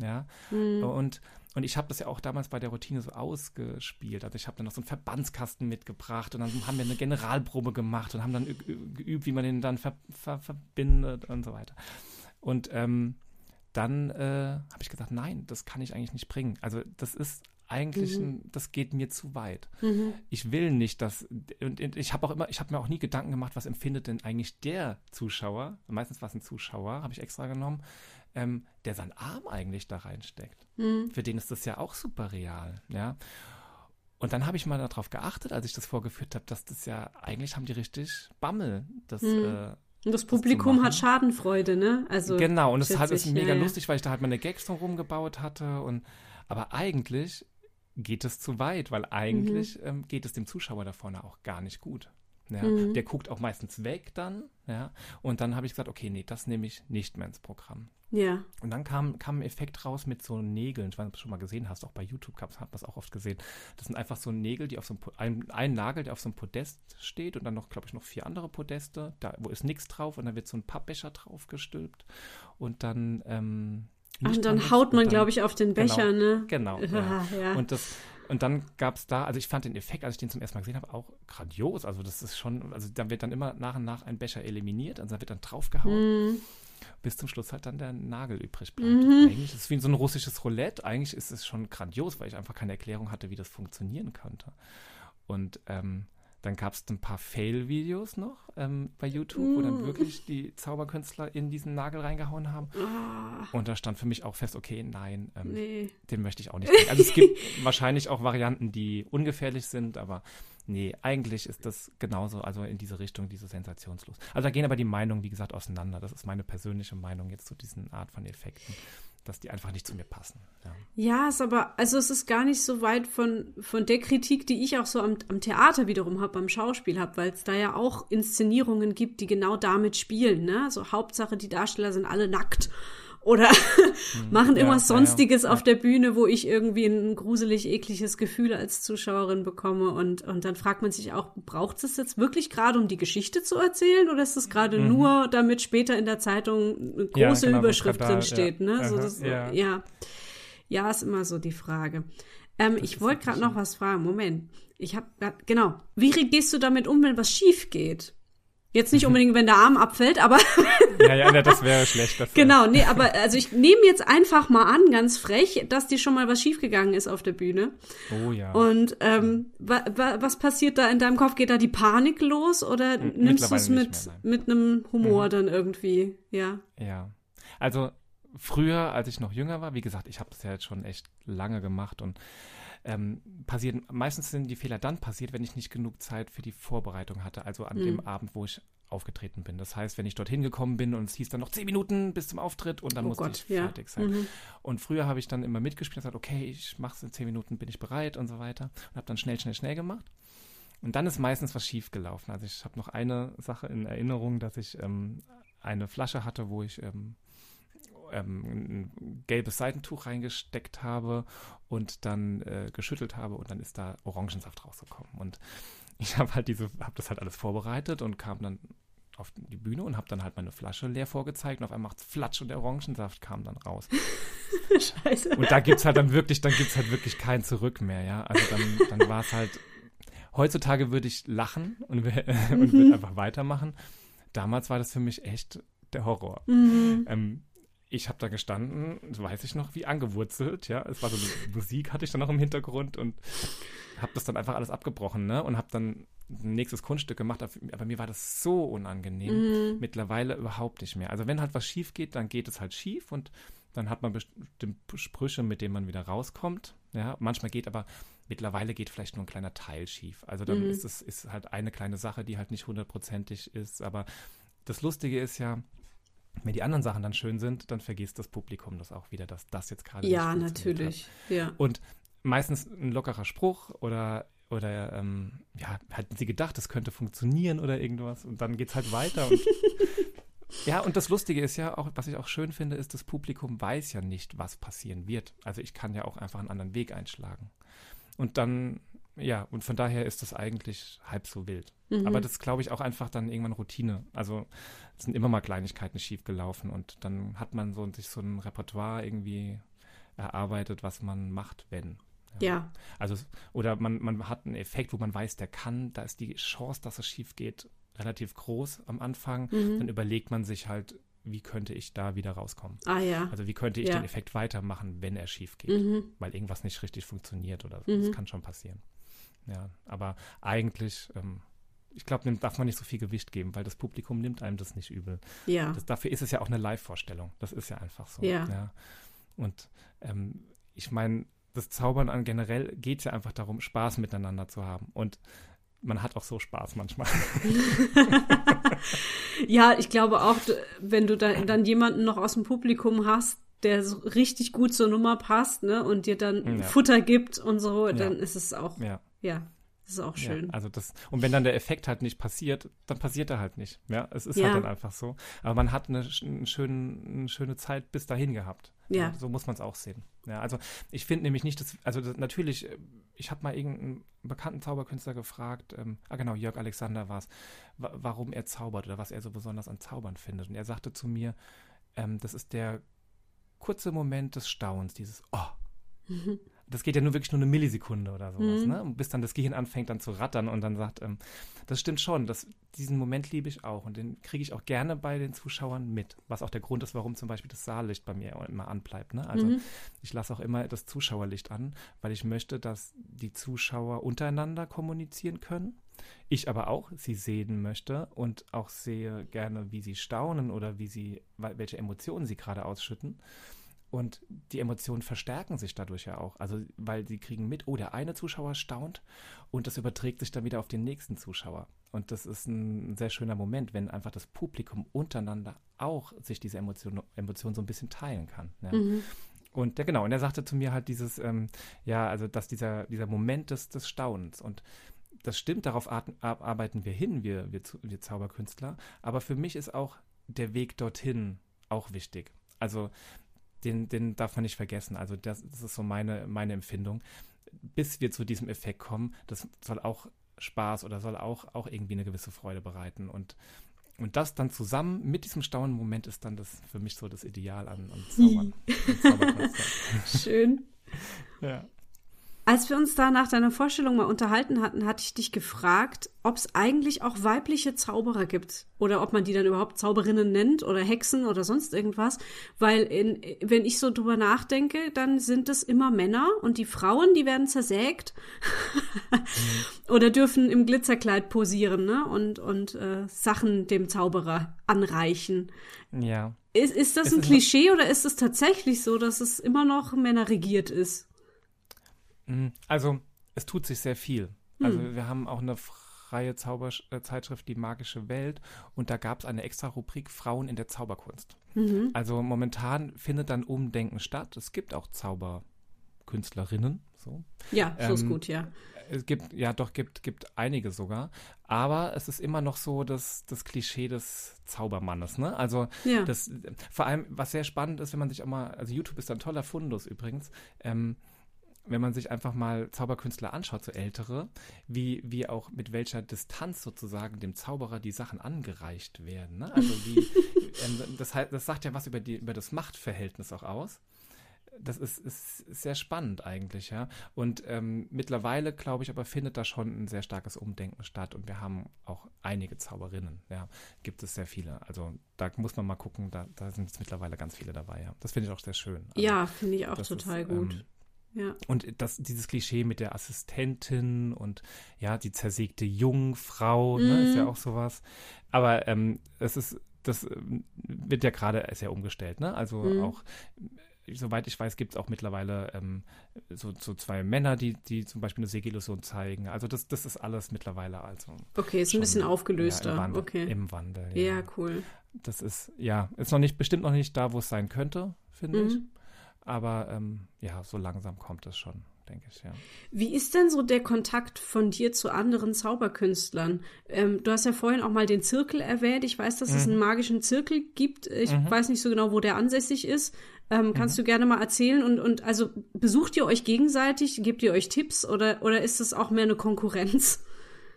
Ja, mhm. und, und ich habe das ja auch damals bei der Routine so ausgespielt. Also ich habe dann noch so einen Verbandskasten mitgebracht und dann haben wir eine Generalprobe gemacht und haben dann geübt, wie man den dann ver, ver, verbindet und so weiter. Und ähm, dann äh, habe ich gesagt, nein, das kann ich eigentlich nicht bringen. Also das ist eigentlich, mhm. ein, das geht mir zu weit. Mhm. Ich will nicht, dass, und ich habe auch immer, ich habe mir auch nie Gedanken gemacht, was empfindet denn eigentlich der Zuschauer, meistens war es ein Zuschauer, habe ich extra genommen, ähm, der seinen Arm eigentlich da reinsteckt. Mhm. Für den ist das ja auch super real, ja. Und dann habe ich mal darauf geachtet, als ich das vorgeführt habe, dass das ja, eigentlich haben die richtig Bammel, das, mhm. äh, und das Publikum das hat Schadenfreude, ne? Also genau, und es hat es mega ja, lustig, weil ich da halt meine Gags drum gebaut hatte und aber eigentlich geht es zu weit, weil eigentlich mhm. ähm, geht es dem Zuschauer da vorne auch gar nicht gut. Ja, mhm. Der guckt auch meistens weg dann, ja. Und dann habe ich gesagt, okay, nee, das nehme ich nicht mehr ins Programm. Ja. Und dann kam, kam ein Effekt raus mit so Nägeln. Ich weiß nicht, ob du schon mal gesehen hast, auch bei YouTube hat man das auch oft gesehen. Das sind einfach so Nägel, die auf so einem, ein, ein Nagel, der auf so einem Podest steht und dann noch, glaube ich, noch vier andere Podeste, da, wo ist nichts drauf und dann wird so ein Pappbecher drauf gestülpt und dann ähm, Ach, und dann haut man, glaube ich, auf den Becher, genau, ne? Genau. Ja. ja. Und, das, und dann gab es da, also ich fand den Effekt, als ich den zum ersten Mal gesehen habe, auch grandios. Also das ist schon, also da wird dann immer nach und nach ein Becher eliminiert, also da wird dann draufgehauen. Mm. Bis zum Schluss halt dann der Nagel übrig bleibt. Mhm. Eigentlich ist es wie so ein russisches Roulette. Eigentlich ist es schon grandios, weil ich einfach keine Erklärung hatte, wie das funktionieren könnte. Und ähm, dann gab es ein paar Fail-Videos noch ähm, bei YouTube, mm. wo dann mm. wirklich die Zauberkünstler in diesen Nagel reingehauen haben. Oh. Und da stand für mich auch fest, okay, nein, ähm, nee. den möchte ich auch nicht. Also es gibt wahrscheinlich auch Varianten, die ungefährlich sind, aber nee, eigentlich ist das genauso, also in diese Richtung, diese Sensationslos. Also da gehen aber die Meinungen, wie gesagt, auseinander. Das ist meine persönliche Meinung jetzt zu diesen Art von Effekten dass die einfach nicht zu mir passen. Ja, ja ist aber, also es ist gar nicht so weit von, von der Kritik, die ich auch so am, am Theater wiederum habe, beim Schauspiel habe, weil es da ja auch Inszenierungen gibt, die genau damit spielen. Ne? So Hauptsache, die Darsteller sind alle nackt oder hm, machen immer ja, Sonstiges ja, ja. auf der Bühne, wo ich irgendwie ein gruselig ekliges Gefühl als Zuschauerin bekomme und, und dann fragt man sich auch, braucht es jetzt wirklich gerade, um die Geschichte zu erzählen oder ist es gerade mhm. nur, damit später in der Zeitung eine große genau, Überschrift drin steht, ne? So, das, ja. ja. ist immer so die Frage. Ähm, ich wollte gerade noch was fragen. Moment. Ich habe genau. Wie gehst du damit um, wenn was schief geht? Jetzt nicht unbedingt, wenn der Arm abfällt, aber. ja, ja, das wäre schlecht. Das genau, nee, aber also ich nehme jetzt einfach mal an, ganz frech, dass dir schon mal was schiefgegangen ist auf der Bühne. Oh ja. Und ähm, wa, wa, was passiert da in deinem Kopf? Geht da die Panik los oder M nimmst du es mit, mit einem Humor mhm. dann irgendwie? Ja. Ja. Also früher, als ich noch jünger war, wie gesagt, ich habe das ja jetzt schon echt lange gemacht und ähm, passieren, meistens sind die Fehler dann passiert, wenn ich nicht genug Zeit für die Vorbereitung hatte, also an mhm. dem Abend, wo ich aufgetreten bin. Das heißt, wenn ich dorthin gekommen bin und es hieß dann noch zehn Minuten bis zum Auftritt und dann oh musste Gott, ich ja. fertig sein. Mhm. Und früher habe ich dann immer mitgespielt und gesagt, okay, ich mache es in zehn Minuten, bin ich bereit und so weiter und habe dann schnell, schnell, schnell gemacht. Und dann ist meistens was schief gelaufen. Also ich habe noch eine Sache in Erinnerung, dass ich ähm, eine Flasche hatte, wo ich ähm, ähm, ein gelbes Seitentuch reingesteckt habe und dann äh, geschüttelt habe und dann ist da Orangensaft rausgekommen. Und ich habe halt diese, habe das halt alles vorbereitet und kam dann auf die Bühne und habe dann halt meine Flasche leer vorgezeigt und auf einmal macht's flatsch und der Orangensaft kam dann raus. Scheiße. Und da gibt's halt dann wirklich, dann gibt's halt wirklich kein Zurück mehr, ja. Also dann, dann war es halt, heutzutage würde ich lachen und, und würde mhm. einfach weitermachen. Damals war das für mich echt der Horror. Mhm. Ähm, ich habe da gestanden, weiß ich noch, wie angewurzelt, ja. Es war so Musik, hatte ich dann noch im Hintergrund und habe das dann einfach alles abgebrochen, ne? Und habe dann ein nächstes Kunststück gemacht, aber mir war das so unangenehm. Mhm. Mittlerweile überhaupt nicht mehr. Also wenn halt was schief geht, dann geht es halt schief und dann hat man bestimmte Sprüche, mit denen man wieder rauskommt. Ja, manchmal geht aber, mittlerweile geht vielleicht nur ein kleiner Teil schief. Also dann mhm. ist es ist halt eine kleine Sache, die halt nicht hundertprozentig ist. Aber das Lustige ist ja, wenn die anderen Sachen dann schön sind, dann vergisst das Publikum das auch wieder, dass das jetzt gerade Ja, natürlich. Ja. Und meistens ein lockerer Spruch oder oder ähm, ja, hatten sie gedacht, das könnte funktionieren oder irgendwas und dann geht es halt weiter. Und, ja, und das Lustige ist ja auch, was ich auch schön finde, ist, das Publikum weiß ja nicht, was passieren wird. Also ich kann ja auch einfach einen anderen Weg einschlagen. Und dann ja, und von daher ist das eigentlich halb so wild. Mhm. Aber das glaube ich auch einfach dann irgendwann Routine. Also es sind immer mal Kleinigkeiten schiefgelaufen und dann hat man so sich so ein Repertoire irgendwie erarbeitet, was man macht, wenn. Ja. ja. Also, oder man, man hat einen Effekt, wo man weiß, der kann, da ist die Chance, dass es schief geht, relativ groß am Anfang. Mhm. Dann überlegt man sich halt, wie könnte ich da wieder rauskommen? Ah ja. Also wie könnte ich ja. den Effekt weitermachen, wenn er schief geht, mhm. weil irgendwas nicht richtig funktioniert oder so. Mhm. Das kann schon passieren. Ja, aber eigentlich, ähm, ich glaube, darf man nicht so viel Gewicht geben, weil das Publikum nimmt einem das nicht übel. Ja. Das, dafür ist es ja auch eine Live-Vorstellung. Das ist ja einfach so. Ja. ja. Und ähm, ich meine, das Zaubern an generell geht es ja einfach darum, Spaß miteinander zu haben. Und man hat auch so Spaß manchmal. ja, ich glaube auch, wenn du da, dann jemanden noch aus dem Publikum hast, der so richtig gut zur Nummer passt, ne, und dir dann ja. Futter gibt und so, dann ja. ist es auch ja. Ja, ist auch schön. Also das, und wenn dann der Effekt halt nicht passiert, dann passiert er halt nicht. Ja, es ist ja. halt dann einfach so. Aber man hat eine, eine, schöne, eine schöne Zeit bis dahin gehabt. Ja. ja so muss man es auch sehen. Ja, also ich finde nämlich nicht, dass, also das, natürlich, ich habe mal irgendeinen bekannten Zauberkünstler gefragt, ähm, ah genau, Jörg Alexander war es, warum er zaubert oder was er so besonders an Zaubern findet. Und er sagte zu mir, ähm, das ist der kurze Moment des Staunens, dieses Oh. Mhm das geht ja nur wirklich nur eine Millisekunde oder sowas, mhm. ne? Bis dann das Gehirn anfängt dann zu rattern und dann sagt, ähm, das stimmt schon, das, diesen Moment liebe ich auch und den kriege ich auch gerne bei den Zuschauern mit, was auch der Grund ist, warum zum Beispiel das Saallicht bei mir immer anbleibt, ne? Also mhm. ich lasse auch immer das Zuschauerlicht an, weil ich möchte, dass die Zuschauer untereinander kommunizieren können. Ich aber auch sie sehen möchte und auch sehe gerne, wie sie staunen oder wie sie, welche Emotionen sie gerade ausschütten. Und die Emotionen verstärken sich dadurch ja auch. Also, weil sie kriegen mit, oh, der eine Zuschauer staunt und das überträgt sich dann wieder auf den nächsten Zuschauer. Und das ist ein sehr schöner Moment, wenn einfach das Publikum untereinander auch sich diese Emotion, Emotion so ein bisschen teilen kann. Ja. Mhm. Und ja, genau, und er sagte zu mir halt dieses, ähm, ja, also dass dieser, dieser Moment des, des Staunens und das stimmt, darauf arbeiten wir hin, wir, wir, wir Zauberkünstler, aber für mich ist auch der Weg dorthin auch wichtig. Also den, den darf man nicht vergessen. Also das, das ist so meine, meine Empfindung. Bis wir zu diesem Effekt kommen, das soll auch Spaß oder soll auch, auch irgendwie eine gewisse Freude bereiten. Und, und das dann zusammen mit diesem staunenden Moment ist dann das für mich so das Ideal an, an Zaubern. Schön. Ja. Als wir uns da nach deiner Vorstellung mal unterhalten hatten, hatte ich dich gefragt, ob es eigentlich auch weibliche Zauberer gibt oder ob man die dann überhaupt Zauberinnen nennt oder Hexen oder sonst irgendwas. Weil in, wenn ich so drüber nachdenke, dann sind es immer Männer und die Frauen, die werden zersägt oder dürfen im Glitzerkleid posieren ne? und, und äh, Sachen dem Zauberer anreichen. Ja. Ist, ist das es ein ist Klischee oder ist es tatsächlich so, dass es immer noch männerregiert ist? Mhm. Also, es tut sich sehr viel. Also, hm. wir haben auch eine freie Zauberzeitschrift Die Magische Welt und da gab es eine extra Rubrik Frauen in der Zauberkunst. Mhm. Also, momentan findet dann Umdenken statt. Es gibt auch Zauberkünstlerinnen. So. Ja, so ähm, ist gut, ja. Es gibt, ja, doch, gibt, gibt einige sogar. Aber es ist immer noch so das, das Klischee des Zaubermannes, ne? Also, ja. das, vor allem, was sehr spannend ist, wenn man sich auch mal, also YouTube ist ein toller Fundus übrigens, ähm, wenn man sich einfach mal Zauberkünstler anschaut, so ältere, wie, wie auch mit welcher Distanz sozusagen dem Zauberer die Sachen angereicht werden. Ne? Also wie, ähm, das, heißt, das sagt ja was über, die, über das Machtverhältnis auch aus. Das ist, ist sehr spannend eigentlich, ja. Und ähm, mittlerweile, glaube ich, aber findet da schon ein sehr starkes Umdenken statt. Und wir haben auch einige Zauberinnen, ja. Gibt es sehr viele. Also da muss man mal gucken, da, da sind jetzt mittlerweile ganz viele dabei, ja. Das finde ich auch sehr schön. Also, ja, finde ich auch total ist, gut. Ähm, ja. Und das, dieses Klischee mit der Assistentin und ja, die zersägte Jungfrau, mhm. ne, ist ja mhm. auch sowas. Aber ähm, es ist, das ähm, wird ja gerade sehr umgestellt, ne? Also mhm. auch soweit ich weiß, gibt es auch mittlerweile ähm, so, so, zwei Männer, die, die zum Beispiel eine Segillusion zeigen. Also das, das ist alles mittlerweile also. Okay, ist ein bisschen aufgelöster. Ja, im Wandel, okay. Im Wandel. Ja. ja. cool. Das ist, ja, ist noch nicht, bestimmt noch nicht da, wo es sein könnte, finde mhm. ich. Aber ähm, ja, so langsam kommt es schon, denke ich, ja. Wie ist denn so der Kontakt von dir zu anderen Zauberkünstlern? Ähm, du hast ja vorhin auch mal den Zirkel erwähnt. Ich weiß, dass mhm. es einen magischen Zirkel gibt. Ich mhm. weiß nicht so genau, wo der ansässig ist. Ähm, kannst mhm. du gerne mal erzählen? Und, und also besucht ihr euch gegenseitig? Gebt ihr euch Tipps oder, oder ist es auch mehr eine Konkurrenz?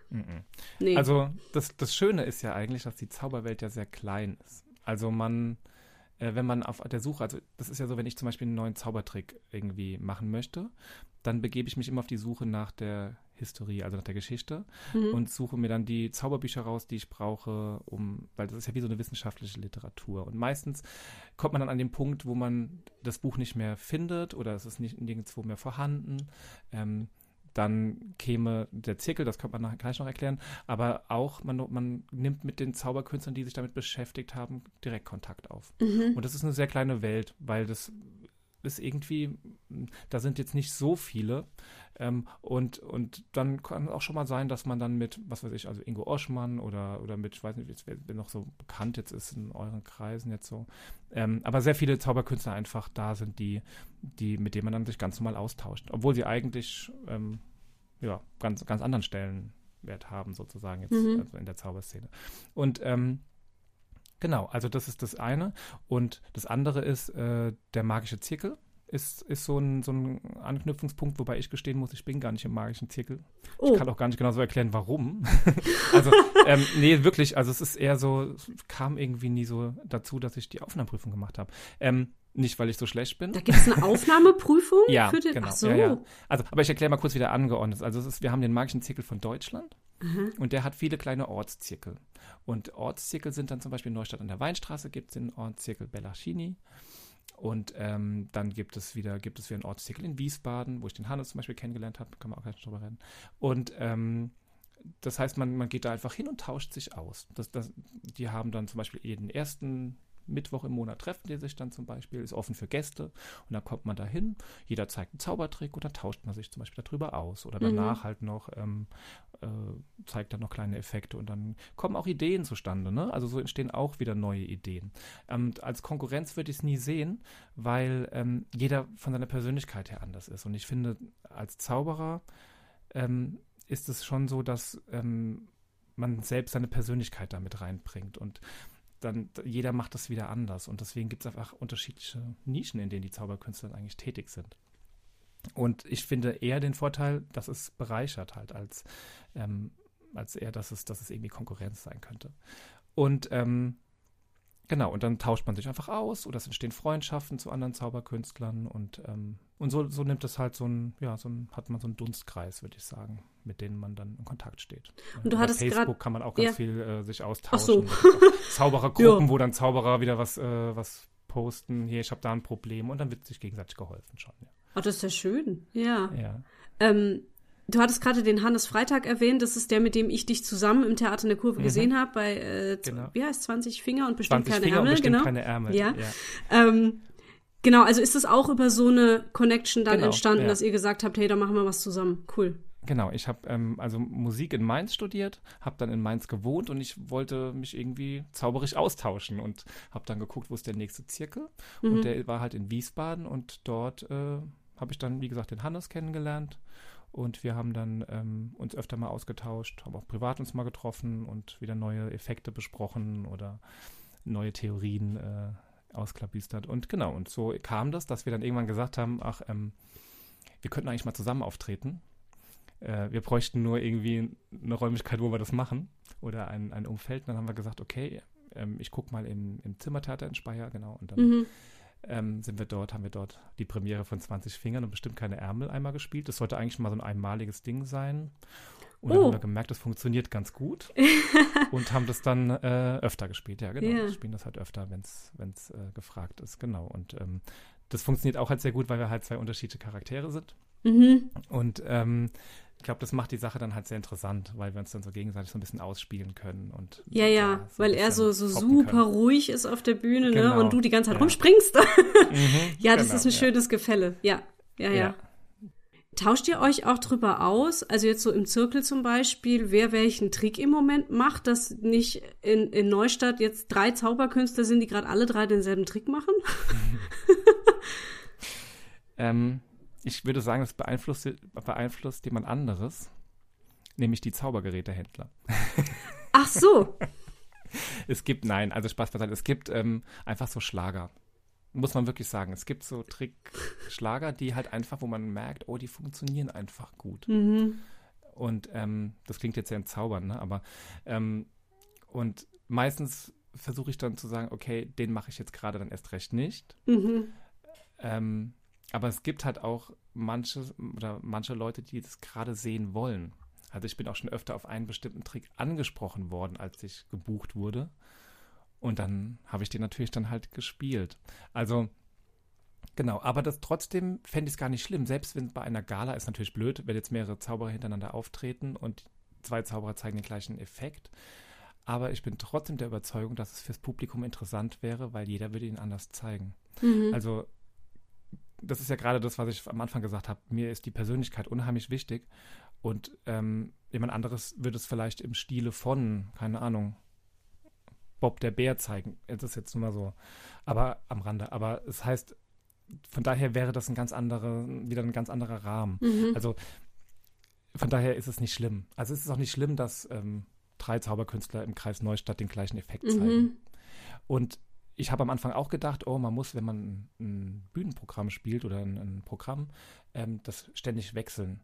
Nee. Also das, das Schöne ist ja eigentlich, dass die Zauberwelt ja sehr klein ist. Also man äh, wenn man auf der Suche, also das ist ja so, wenn ich zum Beispiel einen neuen Zaubertrick irgendwie machen möchte, dann begebe ich mich immer auf die Suche nach der Historie, also nach der Geschichte mhm. und suche mir dann die Zauberbücher raus, die ich brauche, um, weil das ist ja wie so eine wissenschaftliche Literatur. Und meistens kommt man dann an den Punkt, wo man das Buch nicht mehr findet oder es ist nicht nirgendwo mehr vorhanden. Ähm, dann käme der Zirkel, das könnte man nachher gleich noch erklären, aber auch man, man nimmt mit den Zauberkünstlern, die sich damit beschäftigt haben, direkt Kontakt auf. Mhm. Und das ist eine sehr kleine Welt, weil das ist irgendwie, da sind jetzt nicht so viele. Ähm, und, und dann kann auch schon mal sein, dass man dann mit, was weiß ich, also Ingo Oschmann oder, oder mit, ich weiß nicht, wer noch so bekannt jetzt ist in euren Kreisen jetzt so, ähm, aber sehr viele Zauberkünstler einfach da sind, die, die, mit denen man dann sich ganz normal austauscht. Obwohl sie eigentlich, ähm, ja, ganz, ganz anderen Stellenwert haben, sozusagen jetzt mhm. also in der Zauberszene. Und, ähm, Genau, also das ist das eine. Und das andere ist äh, der magische Zirkel. Ist, ist so, ein, so ein Anknüpfungspunkt, wobei ich gestehen muss, ich bin gar nicht im magischen Zirkel. Oh. Ich kann auch gar nicht genau so erklären, warum. also, ähm, nee, wirklich, also es ist eher so, es kam irgendwie nie so dazu, dass ich die Aufnahmeprüfung gemacht habe. Ähm, nicht, weil ich so schlecht bin. Da gibt es eine Aufnahmeprüfung ja, für den. Genau. So. Ja, ja. Also, aber ich erkläre mal kurz, wie der angeordnet ist. Also, ist, wir haben den magischen Zirkel von Deutschland mhm. und der hat viele kleine Ortszirkel. Und Ortszirkel sind dann zum Beispiel Neustadt an der Weinstraße gibt es den Ortszirkel Bellachini. Und ähm, dann gibt es wieder, gibt es wieder einen Ortszirkel in Wiesbaden, wo ich den Hannes zum Beispiel kennengelernt habe, kann man auch gleich drüber reden. Und ähm, das heißt, man, man geht da einfach hin und tauscht sich aus. Das, das, die haben dann zum Beispiel jeden ersten Mittwoch im Monat treffen die sich dann zum Beispiel, ist offen für Gäste und dann kommt man da hin, jeder zeigt einen Zaubertrick und dann tauscht man sich zum Beispiel darüber aus oder danach mhm. halt noch ähm, äh, zeigt dann noch kleine Effekte und dann kommen auch Ideen zustande, ne? Also so entstehen auch wieder neue Ideen. Ähm, als Konkurrenz würde ich es nie sehen, weil ähm, jeder von seiner Persönlichkeit her anders ist und ich finde, als Zauberer ähm, ist es schon so, dass ähm, man selbst seine Persönlichkeit damit reinbringt und dann jeder macht das wieder anders und deswegen gibt es einfach unterschiedliche Nischen, in denen die Zauberkünstler eigentlich tätig sind. Und ich finde eher den Vorteil, dass es bereichert halt, als, ähm, als eher, dass es, dass es irgendwie Konkurrenz sein könnte. Und ähm, Genau, und dann tauscht man sich einfach aus oder es entstehen Freundschaften zu anderen Zauberkünstlern und, ähm, und so, so nimmt es halt so ein, ja, so ein, hat man so einen Dunstkreis, würde ich sagen, mit denen man dann in Kontakt steht. Und du hattest Facebook kann man auch ganz ja. viel äh, sich austauschen. so. Zauberergruppen, Ja. wo dann Zauberer wieder was, äh, was posten, hier, ich habe da ein Problem und dann wird sich gegenseitig geholfen schon. Oh, das ist ja schön. Ja. Ja. ja. Ähm, du hattest gerade den Hannes Freitag erwähnt. Das ist der, mit dem ich dich zusammen im Theater in der Kurve gesehen habe, bei, äh, Genau. wie heißt 20 Finger und bestimmt 20 keine Finger Ärmel. und bestimmt genau. keine Ärmel. Ja. Ähm, genau, also ist das auch über so eine Connection dann Genau, entstanden, ja. dass ihr gesagt habt, hey, da machen wir was zusammen. Cool. Genau, ich habe ähm, also Musik in Mainz studiert, habe dann in Mainz gewohnt und ich wollte mich irgendwie zauberisch austauschen und habe dann geguckt, wo ist der nächste Zirkel Mhm. und der war halt in Wiesbaden und dort äh, habe ich dann, wie gesagt, den Hannes kennengelernt und wir haben dann ähm, uns öfter mal ausgetauscht, haben auch privat uns mal getroffen und wieder neue Effekte besprochen oder neue Theorien äh, ausklabüstert und genau, und so kam das, dass wir dann irgendwann gesagt haben, ach, ähm, wir könnten eigentlich mal zusammen auftreten. Äh, wir bräuchten nur irgendwie eine Räumlichkeit, wo wir das machen oder ein, ein Umfeld. Und dann haben wir gesagt, okay, ähm, ich gucke mal im, im Zimmertheater in Speyer, genau. Und dann Mhm. Ähm, sind wir dort, haben wir dort die Premiere von 20 Fingern und bestimmt keine Ärmel einmal gespielt. Das sollte eigentlich mal so ein einmaliges Ding sein. Und dann Oh. haben wir gemerkt, das funktioniert ganz gut und haben das dann äh, öfter gespielt. Ja, genau. Wir spielen das halt öfter, wenn es äh, gefragt ist. Genau. Und ähm, das funktioniert auch halt sehr gut, weil wir halt zwei unterschiedliche Charaktere sind. Mhm. Und ähm, ich glaube, das macht die Sache dann halt sehr interessant, weil wir uns dann so gegenseitig so ein bisschen ausspielen können. Und, Ja, ja, so weil er so, so super können. ruhig ist auf der Bühne, ne? Genau, Und du die ganze Zeit ja. rumspringst. Mhm, ja, das genau, ist ein ja. schönes Gefälle. Ja, ja, ja, Ja. Tauscht ihr euch auch drüber aus, also jetzt so im Zirkel zum Beispiel, wer welchen Trick im Moment macht, dass nicht in, in Neustadt jetzt drei Zauberkünstler sind, die gerade alle drei denselben Trick machen? Ähm, ich würde sagen, das beeinflusst, beeinflusst jemand anderes, nämlich die Zaubergerätehändler. Ach so. Es gibt, nein, also Spaß beiseite, es gibt ähm, einfach so Schlager. Muss man wirklich sagen. Es gibt so Trick-Schlager, die halt einfach, wo man merkt, oh, die funktionieren einfach gut. Mhm. Und ähm, das klingt jetzt sehr entzaubern, ne? aber ähm, und meistens versuche ich dann zu sagen, okay, den mache ich jetzt gerade dann erst recht nicht. Mhm. Ähm, aber es gibt halt auch manche oder manche Leute, die das gerade sehen wollen. Also ich bin auch schon öfter auf einen bestimmten Trick angesprochen worden, als ich gebucht wurde. Und dann habe ich den natürlich dann halt gespielt. Also genau, aber das trotzdem fände ich es gar nicht schlimm. Selbst wenn bei einer Gala ist natürlich blöd, wenn jetzt mehrere Zauberer hintereinander auftreten und zwei Zauberer zeigen den gleichen Effekt. Aber ich bin trotzdem der Überzeugung, dass es fürs Publikum interessant wäre, weil jeder würde ihn anders zeigen. Mhm. Also das ist ja gerade das, was ich am Anfang gesagt habe. Mir ist die Persönlichkeit unheimlich wichtig und ähm, jemand anderes würde es vielleicht im Stile von, keine Ahnung, Bob der Bär zeigen. Das ist jetzt nur mal so, aber am Rande. Aber es heißt, von daher wäre das ein ganz anderer, wieder ein ganz anderer Rahmen. Mhm. Also von daher ist es nicht schlimm. Also es ist auch nicht schlimm, dass ähm, drei Zauberkünstler im Kreis Neustadt den gleichen Effekt zeigen. Mhm. Und ich habe am Anfang auch gedacht, oh, man muss, wenn man ein, Bühnenprogramm spielt oder ein, ein Programm, ähm, das ständig wechseln.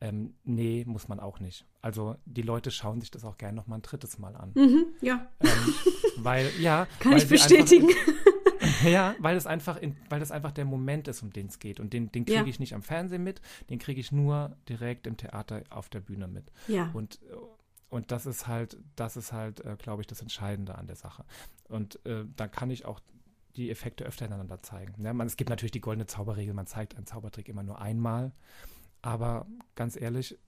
Ähm, nee, muss man auch nicht. Also die Leute schauen sich das auch gerne noch mal ein drittes Mal an. Mhm. Ja, ähm, weil, ja, kann weil ich bestätigen. Einfach, ja, weil es einfach, in, weil das einfach der Moment ist, um den es geht. Und den, den kriege Ja. ich nicht am Fernsehen mit, den kriege ich nur direkt im Theater auf der Bühne mit. ja. Und, und das ist halt, das ist halt, äh, glaube ich, das Entscheidende an der Sache. Und äh, da kann ich auch die Effekte öfter ineinander zeigen. Ja, man, es gibt natürlich die goldene Zauberregel, man zeigt einen Zaubertrick immer nur einmal. Aber ganz ehrlich,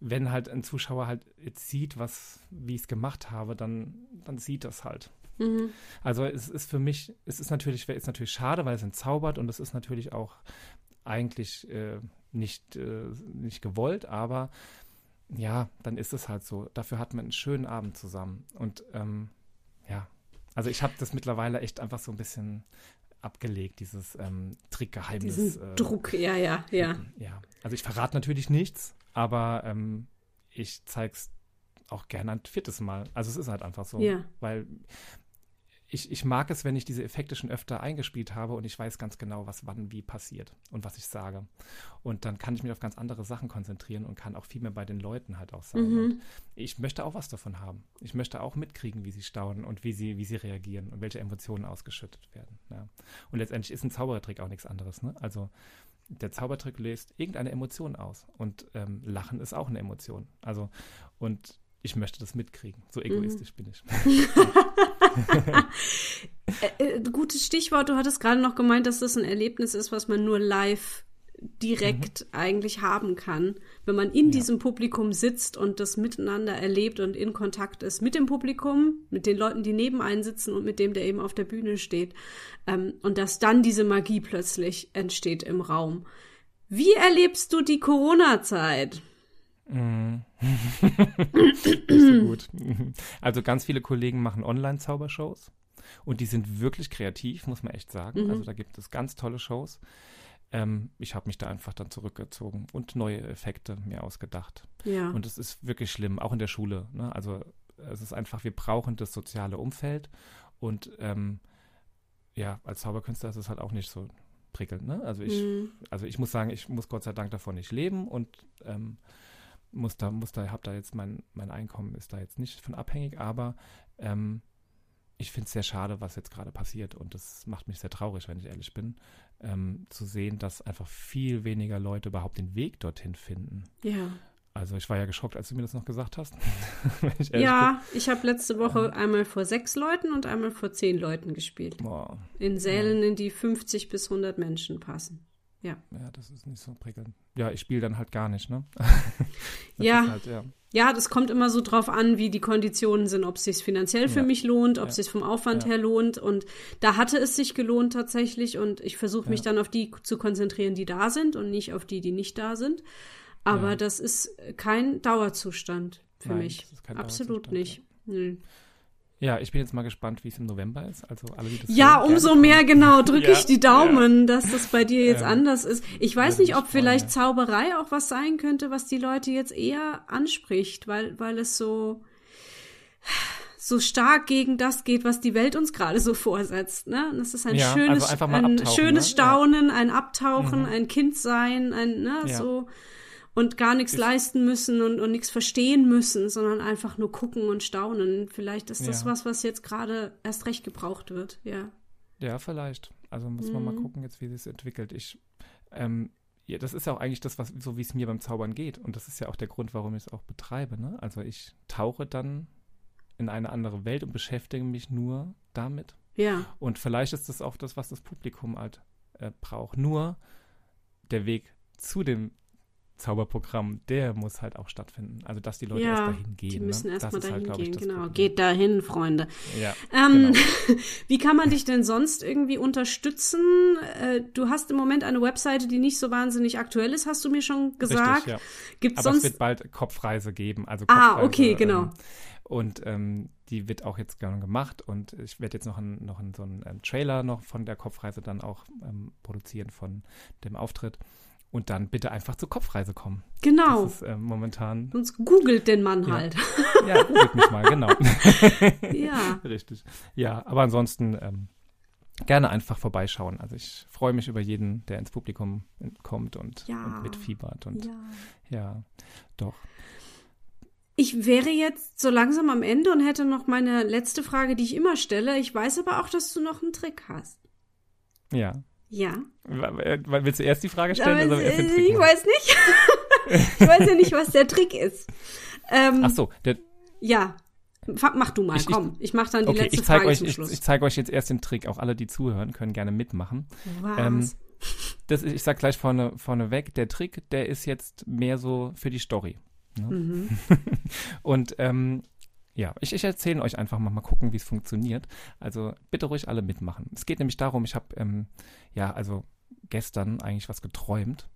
wenn halt ein Zuschauer halt jetzt sieht, was, wie ich es gemacht habe, dann, dann sieht das halt. Mhm. Also es ist für mich, es ist natürlich, ist natürlich schade, weil es entzaubert und es ist natürlich auch eigentlich äh, nicht, äh, nicht gewollt, aber ja, dann ist es halt so. Dafür hat man einen schönen Abend zusammen. Und ähm, ja, also ich habe das mittlerweile echt einfach so ein bisschen abgelegt, dieses ähm, Trickgeheimnis. Diesen äh, Druck, ja, ja, ja. ja, also ich verrate natürlich nichts, aber ähm, ich zeig's auch gerne ein viertes Mal. Also es ist halt einfach so. Ja. Weil ich, ich mag es, wenn ich diese Effekte schon öfter eingespielt habe und ich weiß ganz genau, was wann wie passiert und was ich sage. Und dann kann ich mich auf ganz andere Sachen konzentrieren und kann auch viel mehr bei den Leuten halt auch sein. Mhm. ich möchte auch was davon haben. Ich möchte auch mitkriegen, wie sie staunen und wie sie, wie sie reagieren und welche Emotionen ausgeschüttet werden. Ja. Und letztendlich ist ein Zaubertrick auch nichts anderes. Ne? Also der Zaubertrick löst irgendeine Emotion aus. Und ähm, Lachen ist auch eine Emotion. Also, und ich möchte das mitkriegen. So mhm. egoistisch mhm. bin ich. äh, äh, gutes Stichwort. Du hattest gerade noch gemeint, dass das ein Erlebnis ist, was man nur live direkt mhm. eigentlich haben kann, wenn man in ja. diesem Publikum sitzt und das miteinander erlebt und in Kontakt ist mit dem Publikum, mit den Leuten, die neben einen sitzen und mit dem, der eben auf der Bühne steht. Ähm, und dass dann diese Magie plötzlich entsteht im Raum. Wie erlebst du die Corona-Zeit? So gut. Also ganz viele Kollegen machen Online-Zaubershows und die sind wirklich kreativ, muss man echt sagen. Mhm. Also da gibt es ganz tolle Shows. Ähm, ich habe mich da einfach dann zurückgezogen und neue Effekte mir ausgedacht. Ja. Und es ist wirklich schlimm, auch in der Schule. Ne? Also es ist einfach, wir brauchen das soziale Umfeld und ähm, ja, als Zauberkünstler ist es halt auch nicht so prickelnd. Ne? Also ich, mhm. also ich muss sagen, ich muss Gott sei Dank davon nicht leben und ähm, muss da, muss da, hab da jetzt mein, mein Einkommen ist da jetzt nicht von abhängig, aber ähm, ich finde es sehr schade, was jetzt gerade passiert und das macht mich sehr traurig, wenn ich ehrlich bin, ähm, zu sehen, dass einfach viel weniger Leute überhaupt den Weg dorthin finden. Ja. Also ich war ja geschockt, als du mir das noch gesagt hast. ich ja, bin. ich habe letzte Woche ähm, einmal vor sechs Leuten und einmal vor zehn Leuten gespielt. Boah. In Sälen, ja. in die 50 bis 100 Menschen passen. Ja. Ja, das ist nicht so prickelnd. Ja, ich spiele dann halt gar nicht, ne? ja. Halt, ja. ja. das kommt immer so drauf an, wie die Konditionen sind, ob es sich finanziell für ja. mich lohnt, ob es sich vom Aufwand her lohnt. Und da hatte es sich gelohnt tatsächlich. Und ich versuche mich dann auf die zu konzentrieren, die da sind und nicht auf die, die nicht da sind. Aber das ist kein Dauerzustand für Nein, mich. Absolut nicht. Nee. Ja, ich bin jetzt mal gespannt, wie es im November ist. Also alle, die das Ja, umso kommen. mehr genau drücke ja, ich die Daumen, ja. dass das bei dir jetzt ähm, anders ist. Ich weiß nicht, ob vielleicht Zauberei auch was sein könnte, was die Leute jetzt eher anspricht, weil, weil es so so stark gegen das geht, was die Welt uns gerade so vorsetzt. Ne? Und das ist ein ja, schönes, also ein schönes ne? Staunen, ein Abtauchen, mhm. ein Kindsein, ein ne, so und gar nichts leisten müssen und, und nichts verstehen müssen, sondern einfach nur gucken und staunen. Vielleicht ist das ja. was, was jetzt gerade erst recht gebraucht wird, ja. Ja, vielleicht. Also muss man mal mhm. gucken, jetzt wie sich entwickelt. Ich, ähm, ja, das ist ja auch eigentlich das, was so wie es mir beim Zaubern geht. Und das ist ja auch der Grund, warum ich es auch betreibe. Ne? Also ich tauche dann in eine andere Welt und beschäftige mich nur damit. Ja. Und vielleicht ist das auch das, was das Publikum halt äh, braucht. Nur der Weg zu dem Zauberprogramm, der muss halt auch stattfinden. Also, dass die Leute ja, erst dahin gehen. Die müssen ne? erst mal dahin halt, gehen, ich, genau. Problem. Geht dahin, Freunde. Ja, ähm, genau. wie kann man dich denn sonst irgendwie unterstützen? Äh, du hast im Moment eine Webseite, die nicht so wahnsinnig aktuell ist, hast du mir schon gesagt. Richtig, ja. Gibt's Aber sonst... es wird bald Kopfreise geben. Also ah, Kopfreise, ah, okay, genau. Ähm, und ähm, die wird auch jetzt gerne gemacht und ich werde jetzt noch, ein, noch ein, so einen ähm, Trailer noch von der Kopfreise dann auch ähm, produzieren von dem Auftritt. Und dann bitte einfach zur Kopfreise kommen. Genau. Das ist äh, momentan. Sonst googelt den Mann ja. halt. Ja, googelt mich mal, genau. ja. Richtig. Ja, aber ansonsten ähm, gerne einfach vorbeischauen. Also ich freue mich über jeden, der ins Publikum kommt und, ja. und mitfiebert. Und ja. ja, doch. Ich wäre jetzt so langsam am Ende und hätte noch meine letzte Frage, die ich immer stelle. Ich weiß aber auch, dass du noch einen Trick hast. Ja. Ja. Willst du erst die Frage stellen? Aber, erst ich weiß nicht. ich weiß ja nicht, was der Trick ist. Ähm, Ach so, der, ja. Mach du mal, ich, komm. Ich mach dann die okay, letzte ich zeig Frage euch, zum Schluss. Ich, ich zeige euch jetzt erst den Trick. Auch alle, die zuhören, können gerne mitmachen. Was? Ähm, das, ich sag gleich vorne, vorne weg, der Trick, der ist jetzt mehr so für die Story. Ne? Mhm. Und ähm, ja, ich, ich erzähle euch einfach mal, mal gucken, wie es funktioniert. Also bitte ruhig alle mitmachen. Es geht nämlich darum, ich habe, ähm, ja, also gestern eigentlich was geträumt.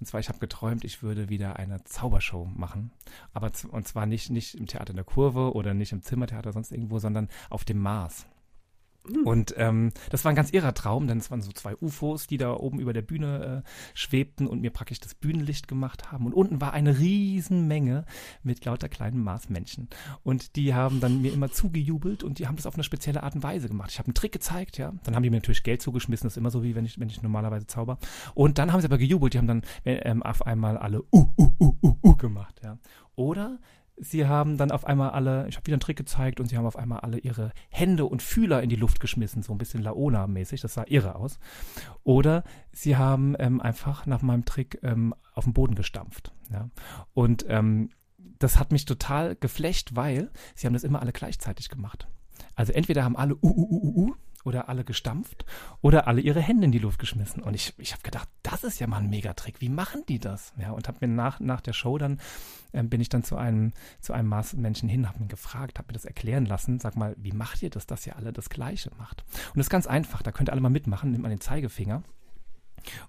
Und zwar, ich habe geträumt, ich würde wieder eine Zaubershow machen. Aber und zwar nicht, nicht im Theater in der Kurve oder nicht im Zimmertheater, sonst irgendwo, sondern auf dem Mars. Und ähm, das war ein ganz irrer Traum, denn es waren so zwei UFOs, die da oben über der Bühne äh, schwebten und mir praktisch das Bühnenlicht gemacht haben. Und unten war eine Riesenmenge mit lauter kleinen Marsmännchen. Und die haben dann mir immer zugejubelt und die haben das auf eine spezielle Art und Weise gemacht. Ich habe einen Trick gezeigt, ja. Dann haben die mir natürlich Geld zugeschmissen, das ist immer so wie wenn ich, wenn ich normalerweise zauber. Und dann haben sie aber gejubelt, die haben dann ähm, auf einmal alle uh, uh, uh, uh, uh gemacht, ja. Oder sie haben dann auf einmal alle, ich habe wieder einen Trick gezeigt und sie haben auf einmal alle ihre Hände und Fühler in die Luft geschmissen, so ein bisschen Laona-mäßig, das sah irre aus. Oder sie haben ähm, einfach nach meinem Trick ähm, auf den Boden gestampft. Ja? Und ähm, das hat mich total geflecht, weil sie haben das immer alle gleichzeitig gemacht. Also entweder haben alle uh, uh, uh, uh, uh oder alle gestampft oder alle ihre Hände in die Luft geschmissen. Und ich, ich habe gedacht, das ist ja mal ein Megatrick. Wie machen die das? Ja, und habe mir nach, nach der Show dann, äh, bin ich dann zu einem, zu einem Marsmenschen hin, habe ihn gefragt, habe mir das erklären lassen. Sag mal, wie macht ihr das, dass ihr alle das Gleiche macht? Und das ist ganz einfach, da könnt ihr alle mal mitmachen, nimmt man den Zeigefinger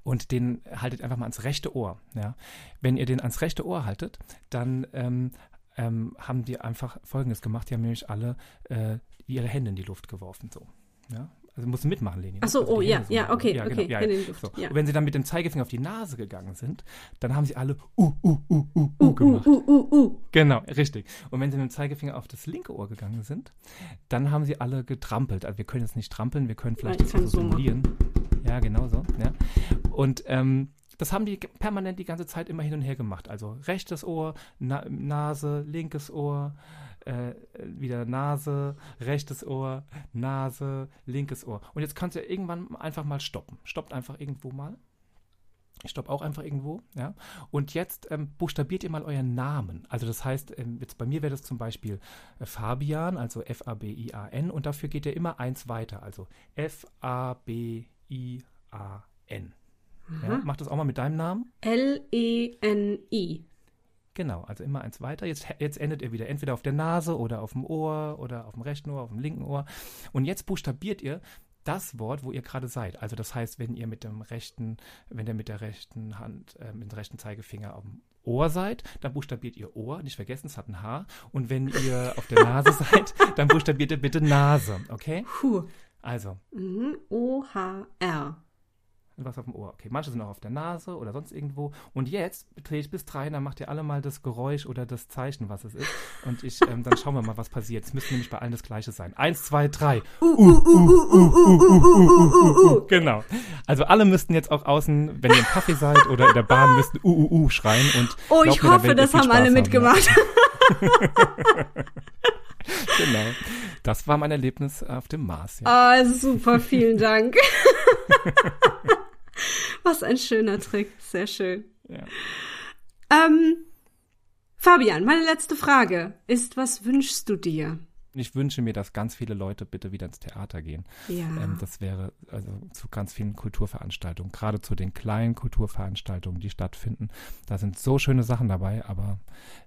und den haltet einfach mal ans rechte Ohr. Ja. Wenn ihr den ans rechte Ohr haltet, dann ähm, ähm, haben die einfach Folgendes gemacht. Die haben nämlich alle äh, ihre Hände in die Luft geworfen. So. Ja? Also musst du mitmachen, Leni. Ne? Ach so, also oh ja, so ja, okay, ja, genau, okay. Ja, ja. So. Und wenn sie dann mit dem Zeigefinger auf die Nase gegangen sind, dann haben sie alle uh, uh, uh, uh, uh, gemacht. Uh, uh, uh, uh. Genau, richtig. Und wenn sie mit dem Zeigefinger auf das linke Ohr gegangen sind, dann haben sie alle getrampelt. Also wir können jetzt nicht trampeln, wir können vielleicht das so simulieren. Ja, genau so. Ja. Und ähm, das haben die permanent die ganze Zeit immer hin und her gemacht. Also rechtes Ohr, Na Nase, linkes Ohr, äh, wieder Nase, rechtes Ohr, Nase, linkes Ohr. Und jetzt kannst du ja irgendwann einfach mal stoppen. Stoppt einfach irgendwo mal. Ich stopp auch einfach irgendwo, ja. Und jetzt ähm, buchstabiert ihr mal euren Namen. Also das heißt, ähm, jetzt bei mir wäre das zum Beispiel äh, Fabian, also F-A-B-I-A-N, und dafür geht ihr immer eins weiter, also F-A-B-I-A-N. Ja, mach das auch mal mit deinem Namen. L-E-N-I. Genau, also immer eins weiter. Jetzt, jetzt endet ihr wieder entweder auf der Nase oder auf dem Ohr oder auf dem rechten Ohr, auf dem linken Ohr. Und jetzt buchstabiert ihr das Wort, wo ihr gerade seid. Also das heißt, wenn ihr mit dem rechten, wenn ihr mit der rechten Hand, äh, mit dem rechten Zeigefinger auf dem Ohr seid, dann buchstabiert ihr Ohr, nicht vergessen, es hat ein H. Und wenn ihr auf der Nase seid, dann buchstabiert ihr bitte Nase, okay? Puh. Also. Mhm. O-H-R was auf dem Ohr. Okay, manche sind auch auf der Nase oder sonst irgendwo. Und jetzt drehe ich bis drei, dann macht ihr alle mal das Geräusch oder das Zeichen, was es ist. Und ich, ähm, dann schauen wir mal, was passiert. Es müsste nämlich bei allen das Gleiche sein. Eins, zwei, drei. Genau. Also alle müssten jetzt auch außen, wenn ihr im Kaffee seid oder in der Bahn, müssten uh, uh, uh schreien. Und oh, ich mir, hoffe, das haben alle mitgemacht. genau. Das war mein Erlebnis auf dem Mars. Ja. Ah, super, vielen Dank. Was ein schöner Trick. Sehr schön. Ja. Ähm, Fabian, meine letzte Frage ist, was wünschst du dir? Ich wünsche mir, dass ganz viele Leute bitte wieder ins Theater gehen. Ja. Ähm, das wäre also zu ganz vielen Kulturveranstaltungen, gerade zu den kleinen Kulturveranstaltungen, die stattfinden. Da sind so schöne Sachen dabei, aber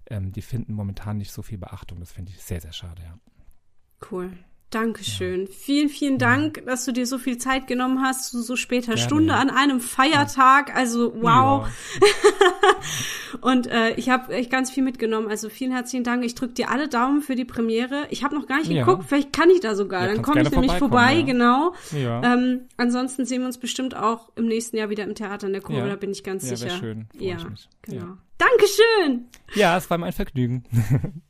ähm, die finden momentan nicht so viel Beachtung. Das finde ich sehr, sehr schade, ja. Cool. Dankeschön. Ja. Vielen, vielen Dank, ja. dass du dir so viel Zeit genommen hast, zu so später Gerne. Stunde an einem Feiertag. Also wow. Ja. und äh, ich habe echt ganz viel mitgenommen. Also vielen herzlichen Dank. Ich drücke dir alle Daumen für die Premiere. Ich habe noch gar nicht geguckt, vielleicht kann ich da sogar. Dann komme ich nämlich vorbei, genau. Ähm, ansonsten sehen wir uns bestimmt auch im nächsten Jahr wieder im Theater in der Kurve, da bin ich ganz sicher. Schön. Ja, genau. Dankeschön. Ja, es war mein Vergnügen.